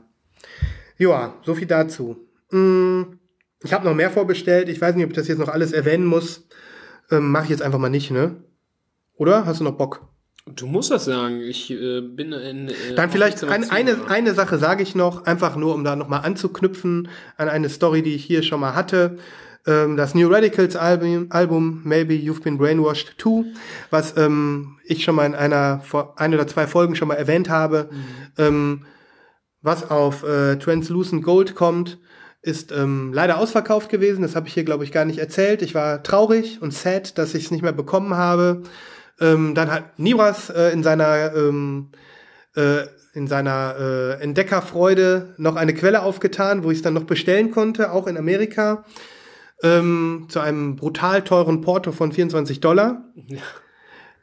Joa, so viel dazu. Hm, ich habe noch mehr vorbestellt. Ich weiß nicht, ob ich das jetzt noch alles erwähnen muss. Ähm, Mache ich jetzt einfach mal nicht, ne? Oder? Hast du noch Bock? Du musst das sagen. Ich äh, bin in. Äh, Dann vielleicht ein, eine, eine Sache sage ich noch, einfach nur, um da nochmal anzuknüpfen an eine Story, die ich hier schon mal hatte. Ähm, das New Radicals Album, Album Maybe You've Been Brainwashed Too, was ähm, ich schon mal in einer, ein oder zwei Folgen schon mal erwähnt habe, mhm. ähm, was auf äh, Translucent Gold kommt ist ähm, leider ausverkauft gewesen. Das habe ich hier, glaube ich, gar nicht erzählt. Ich war traurig und sad, dass ich es nicht mehr bekommen habe. Ähm, dann hat Niras äh, in seiner ähm, äh, in seiner äh, Entdeckerfreude noch eine Quelle aufgetan, wo ich es dann noch bestellen konnte, auch in Amerika, ähm, zu einem brutal teuren Porto von 24 Dollar.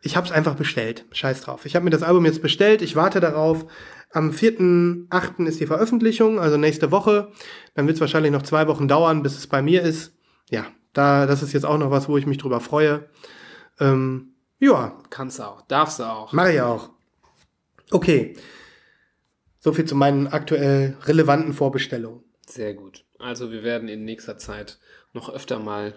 Ich habe es einfach bestellt. Scheiß drauf. Ich habe mir das Album jetzt bestellt. Ich warte darauf. Am 4.8. ist die Veröffentlichung, also nächste Woche. Dann wird es wahrscheinlich noch zwei Wochen dauern, bis es bei mir ist. Ja, da, das ist jetzt auch noch was, wo ich mich drüber freue. Ähm, ja. Kannst du auch. Darfst du auch. Mach ich auch. Okay. So viel zu meinen aktuell relevanten Vorbestellungen. Sehr gut. Also wir werden in nächster Zeit noch öfter mal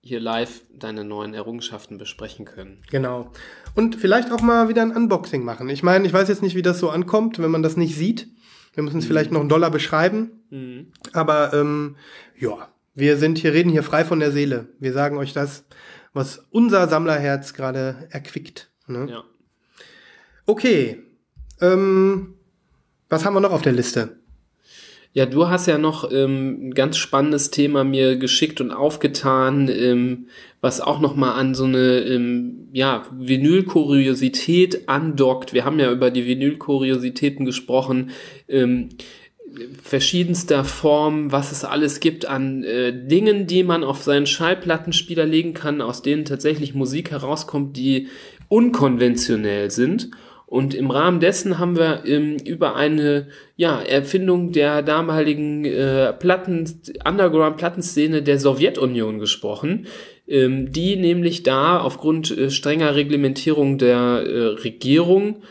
hier live deine neuen Errungenschaften besprechen können. Genau. Und vielleicht auch mal wieder ein Unboxing machen. Ich meine, ich weiß jetzt nicht, wie das so ankommt, wenn man das nicht sieht. Wir müssen es mhm. vielleicht noch einen Dollar beschreiben. Mhm. Aber ähm, ja, wir sind hier, reden hier frei von der Seele. Wir sagen euch das, was unser Sammlerherz gerade erquickt. Ne? Ja. Okay. Ähm, was haben wir noch auf der Liste? Ja, du hast ja noch ähm, ein ganz spannendes Thema mir geschickt und aufgetan, ähm, was auch noch mal an so eine ähm, ja, Vinyl-Kuriosität andockt. Wir haben ja über die Vinyl-Kuriositäten gesprochen. Ähm, verschiedenster Form, was es alles gibt an äh, Dingen, die man auf seinen Schallplattenspieler legen kann, aus denen tatsächlich Musik herauskommt, die unkonventionell sind. Und im Rahmen dessen haben wir ähm, über eine ja, Erfindung der damaligen äh, Platten, Underground-Plattenszene der Sowjetunion gesprochen, ähm, die nämlich da aufgrund äh, strenger Reglementierung der äh, Regierung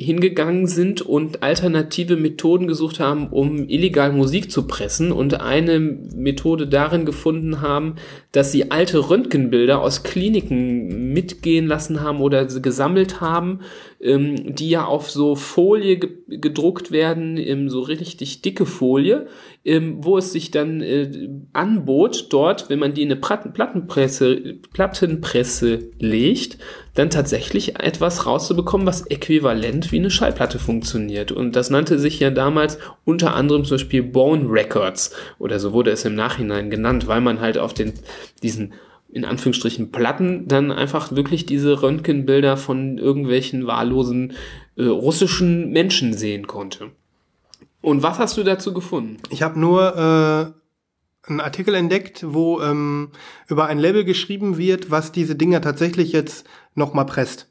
hingegangen sind und alternative Methoden gesucht haben, um illegal Musik zu pressen und eine Methode darin gefunden haben, dass sie alte Röntgenbilder aus Kliniken mitgehen lassen haben oder gesammelt haben, ähm, die ja auf so Folie gedruckt werden, ähm, so richtig dicke Folie, ähm, wo es sich dann äh, anbot, dort, wenn man die in eine Plattenpresse, Plattenpresse legt, dann tatsächlich etwas rauszubekommen, was äquivalent wie eine Schallplatte funktioniert. Und das nannte sich ja damals unter anderem zum Beispiel Bone Records oder so wurde es im Nachhinein genannt, weil man halt auf den, diesen in Anführungsstrichen Platten dann einfach wirklich diese Röntgenbilder von irgendwelchen wahllosen äh, russischen Menschen sehen konnte. Und was hast du dazu gefunden? Ich habe nur äh, einen Artikel entdeckt, wo ähm, über ein Label geschrieben wird, was diese Dinger tatsächlich jetzt nochmal presst.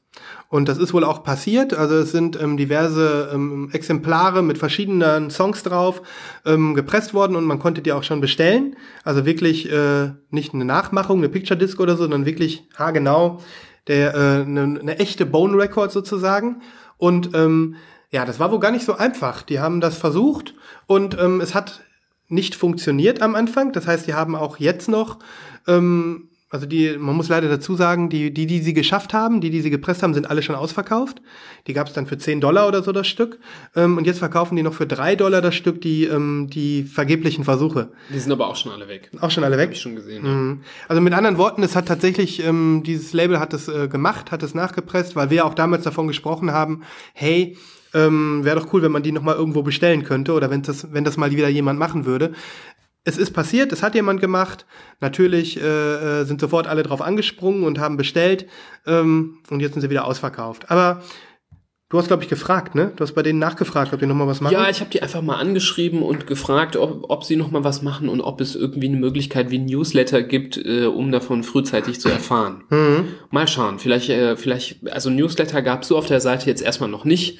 Und das ist wohl auch passiert. Also es sind ähm, diverse ähm, Exemplare mit verschiedenen Songs drauf ähm, gepresst worden und man konnte die auch schon bestellen. Also wirklich äh, nicht eine Nachmachung, eine Picture Disc oder so, sondern wirklich haargenau der äh, eine, eine echte Bone Record sozusagen. Und ähm, ja, das war wohl gar nicht so einfach. Die haben das versucht und ähm, es hat nicht funktioniert am Anfang. Das heißt, die haben auch jetzt noch ähm, also die, man muss leider dazu sagen, die, die, die sie geschafft haben, die, die sie gepresst haben, sind alle schon ausverkauft. Die gab es dann für 10 Dollar oder so das Stück. Ähm, und jetzt verkaufen die noch für 3 Dollar das Stück die, ähm, die vergeblichen Versuche. Die sind aber auch schon alle weg. Auch schon alle weg? Hab ich schon gesehen. Mhm. Also mit anderen Worten, es hat tatsächlich, ähm, dieses Label hat es äh, gemacht, hat es nachgepresst, weil wir auch damals davon gesprochen haben, hey, ähm, wäre doch cool, wenn man die nochmal irgendwo bestellen könnte oder wenn das, wenn das mal wieder jemand machen würde es ist passiert, es hat jemand gemacht. Natürlich äh, äh, sind sofort alle drauf angesprungen und haben bestellt. Ähm, und jetzt sind sie wieder ausverkauft. Aber du hast, glaube ich, gefragt, ne? Du hast bei denen nachgefragt, ob die nochmal was machen. Ja, ich habe die einfach mal angeschrieben und gefragt, ob, ob sie nochmal was machen und ob es irgendwie eine Möglichkeit wie ein Newsletter gibt, äh, um davon frühzeitig zu erfahren. Mhm. Mal schauen. Vielleicht, äh, vielleicht, also Newsletter gab es so auf der Seite jetzt erstmal noch nicht.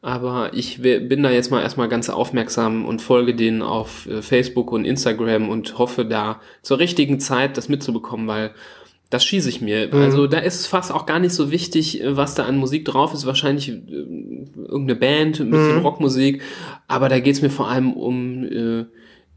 Aber ich bin da jetzt mal erstmal ganz aufmerksam und folge denen auf äh, Facebook und Instagram und hoffe da zur richtigen Zeit das mitzubekommen, weil das schieße ich mir. Mhm. Also da ist fast auch gar nicht so wichtig, äh, was da an Musik drauf ist. Wahrscheinlich äh, irgendeine Band, ein bisschen mhm. Rockmusik. Aber da geht's mir vor allem um äh,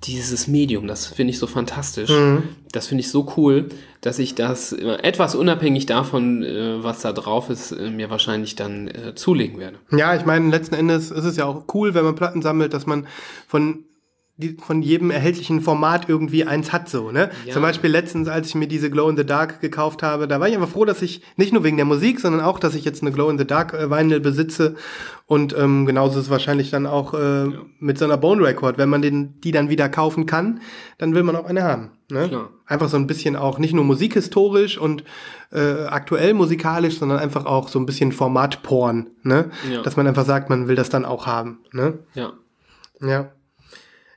dieses Medium, das finde ich so fantastisch. Mhm. Das finde ich so cool, dass ich das etwas unabhängig davon, äh, was da drauf ist, äh, mir wahrscheinlich dann äh, zulegen werde. Ja, ich meine, letzten Endes ist es ja auch cool, wenn man Platten sammelt, dass man von von jedem erhältlichen Format irgendwie eins hat so, ne? Ja. Zum Beispiel letztens, als ich mir diese Glow in the Dark gekauft habe, da war ich einfach froh, dass ich nicht nur wegen der Musik, sondern auch, dass ich jetzt eine Glow in the Dark äh, Vinyl besitze und ähm, genauso ist es wahrscheinlich dann auch äh, ja. mit so einer Bone Record, wenn man den, die dann wieder kaufen kann, dann will man auch eine haben. Ne? Klar. Einfach so ein bisschen auch nicht nur musikhistorisch und äh, aktuell musikalisch, sondern einfach auch so ein bisschen Formatporn, ne? Ja. Dass man einfach sagt, man will das dann auch haben. Ne? Ja. Ja.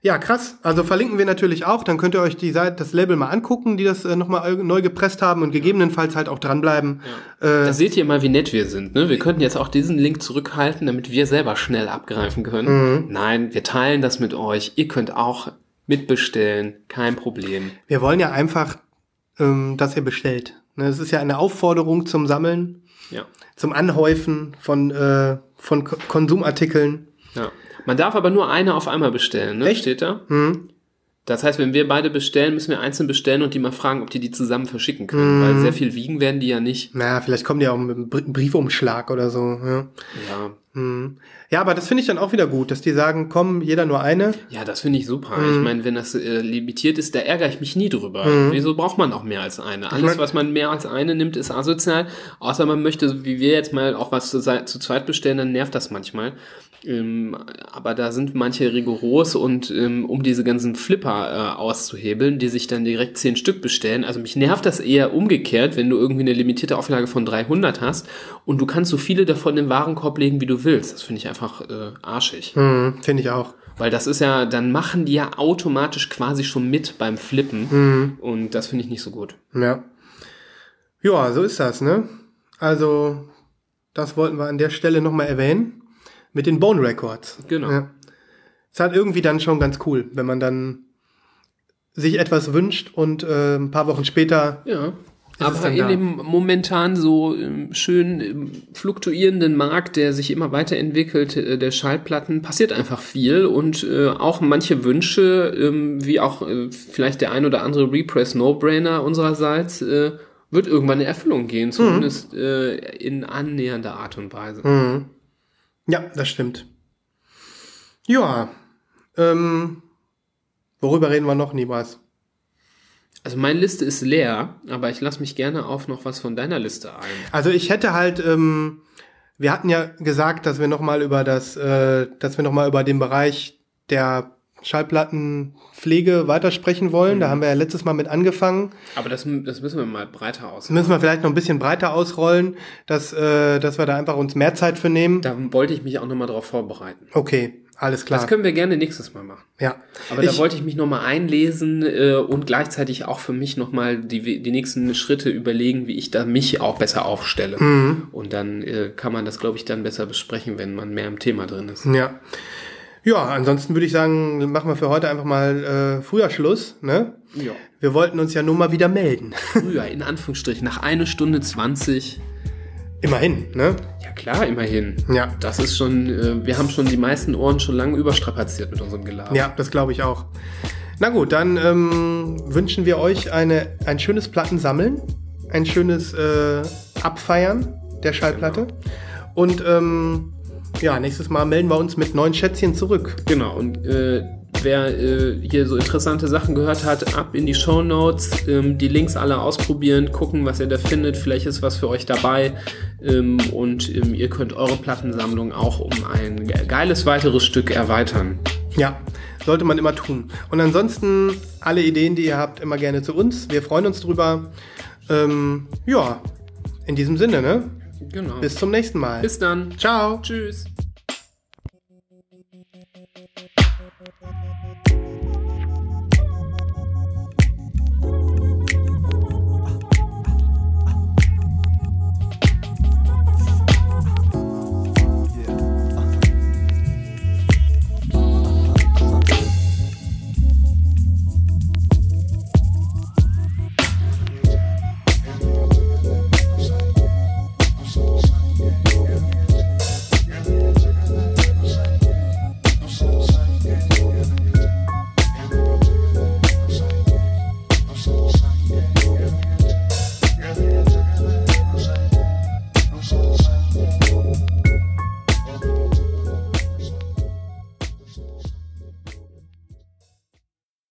Ja, krass. Also verlinken wir natürlich auch. Dann könnt ihr euch die Seite, das Label mal angucken, die das äh, nochmal neu gepresst haben und gegebenenfalls halt auch dranbleiben. Ja. Äh, da seht ihr mal, wie nett wir sind. Ne? Wir könnten jetzt auch diesen Link zurückhalten, damit wir selber schnell abgreifen können. Mhm. Nein, wir teilen das mit euch. Ihr könnt auch mitbestellen. Kein Problem. Wir wollen ja einfach, ähm, dass ihr bestellt. Ne? Es ist ja eine Aufforderung zum Sammeln, ja. zum Anhäufen von, äh, von Konsumartikeln. Ja. Man darf aber nur eine auf einmal bestellen, ne? Echt? Steht da? Hm. Das heißt, wenn wir beide bestellen, müssen wir einzeln bestellen und die mal fragen, ob die die zusammen verschicken können. Mhm. Weil sehr viel wiegen werden die ja nicht. Naja, vielleicht kommen die auch mit einem Br- Briefumschlag oder so. Ja, Ja, hm. ja aber das finde ich dann auch wieder gut, dass die sagen, komm, jeder nur eine. ja das finde ich super. Mhm. Ich meine, wenn das äh, limitiert ist, da ärgere ich mich nie drüber. Wieso braucht man auch mehr als eine? Alles, mein- was man mehr als eine nimmt, ist asozial. Außer man möchte, wie wir jetzt mal auch was zu, zu zweit bestellen, dann nervt das manchmal. Ähm, aber da sind manche rigoros und ähm, um diese ganzen Flipper äh, auszuhebeln, die sich dann direkt zehn Stück bestellen. Also mich nervt das eher umgekehrt, wenn du irgendwie eine limitierte Auflage von 300 hast und du kannst so viele davon in den Warenkorb legen, wie du willst. Das finde ich einfach äh, arschig. Hm, finde ich auch. Weil das ist ja, dann machen die ja automatisch quasi schon mit beim Flippen. Und das finde ich nicht so gut. Ja. Ja, so ist das, ne? Also, das wollten wir an der Stelle nochmal erwähnen. Mit den Bone Records. Genau. Ja. Ist halt irgendwie dann schon ganz cool, wenn man dann sich etwas wünscht und äh, ein paar Wochen später. Ja. Aber in da? dem momentan so ähm, schön ähm, fluktuierenden Markt, der sich immer weiterentwickelt, äh, der Schallplatten, passiert einfach viel und äh, auch manche Wünsche, ähm, wie auch äh, vielleicht der ein oder andere Repress No-Brainer unsererseits, äh, wird irgendwann in Erfüllung gehen, zumindest äh, in annähernder Art und Weise. Mhm. Ja, das stimmt. Ja. Ähm, worüber reden wir noch, Nibras? Also meine Liste ist leer, aber ich lasse mich gerne auf noch was von deiner Liste ein. Also ich hätte halt, ähm, wir hatten ja gesagt, dass wir noch mal über das, äh, dass wir noch mal über den Bereich der Schallplattenpflege weitersprechen wollen. Da haben wir ja letztes Mal mit angefangen. Aber das, das müssen wir mal breiter aus. Das müssen wir vielleicht noch ein bisschen breiter ausrollen, dass, äh, dass wir da einfach uns mehr Zeit für nehmen. Da wollte ich mich auch nochmal drauf vorbereiten. Okay, alles klar. Das können wir gerne nächstes Mal machen. ja. Aber ich, da wollte ich mich nochmal einlesen äh, und gleichzeitig auch für mich nochmal die, die nächsten Schritte überlegen, wie ich da mich auch besser aufstelle. Mhm. Und dann äh, kann man das, glaube ich, dann besser besprechen, wenn man mehr im Thema drin ist. Ja. Ja, ansonsten würde ich sagen, machen wir für heute einfach mal äh, früher Schluss. Ne? Ja. Wir wollten uns ja nur mal wieder melden. Früher, in Anführungsstrichen, nach eine Stunde 20. Immerhin, ne? Ja klar, immerhin. Ja. Das ist schon, äh, wir haben schon die meisten Ohren schon lange überstrapaziert mit unserem Gelaber. Ja, das glaube ich auch. Na gut, dann ähm, wünschen wir euch eine, ein schönes Plattensammeln, ein schönes äh, Abfeiern der Schallplatte. Und ähm, ja, nächstes Mal melden wir uns mit neuen Schätzchen zurück. Genau, und äh, wer äh, hier so interessante Sachen gehört hat, ab in die Show Notes, ähm, die Links alle ausprobieren, gucken, was ihr da findet. Vielleicht ist was für euch dabei. Ähm, und ähm, ihr könnt eure Plattensammlung auch um ein ge- geiles weiteres Stück erweitern. Ja, sollte man immer tun. Und ansonsten alle Ideen, die ihr habt, immer gerne zu uns. Wir freuen uns drüber. Ähm, ja, in diesem Sinne, ne? Genau. Bis zum nächsten Mal. Bis dann. Ciao. Tschüss.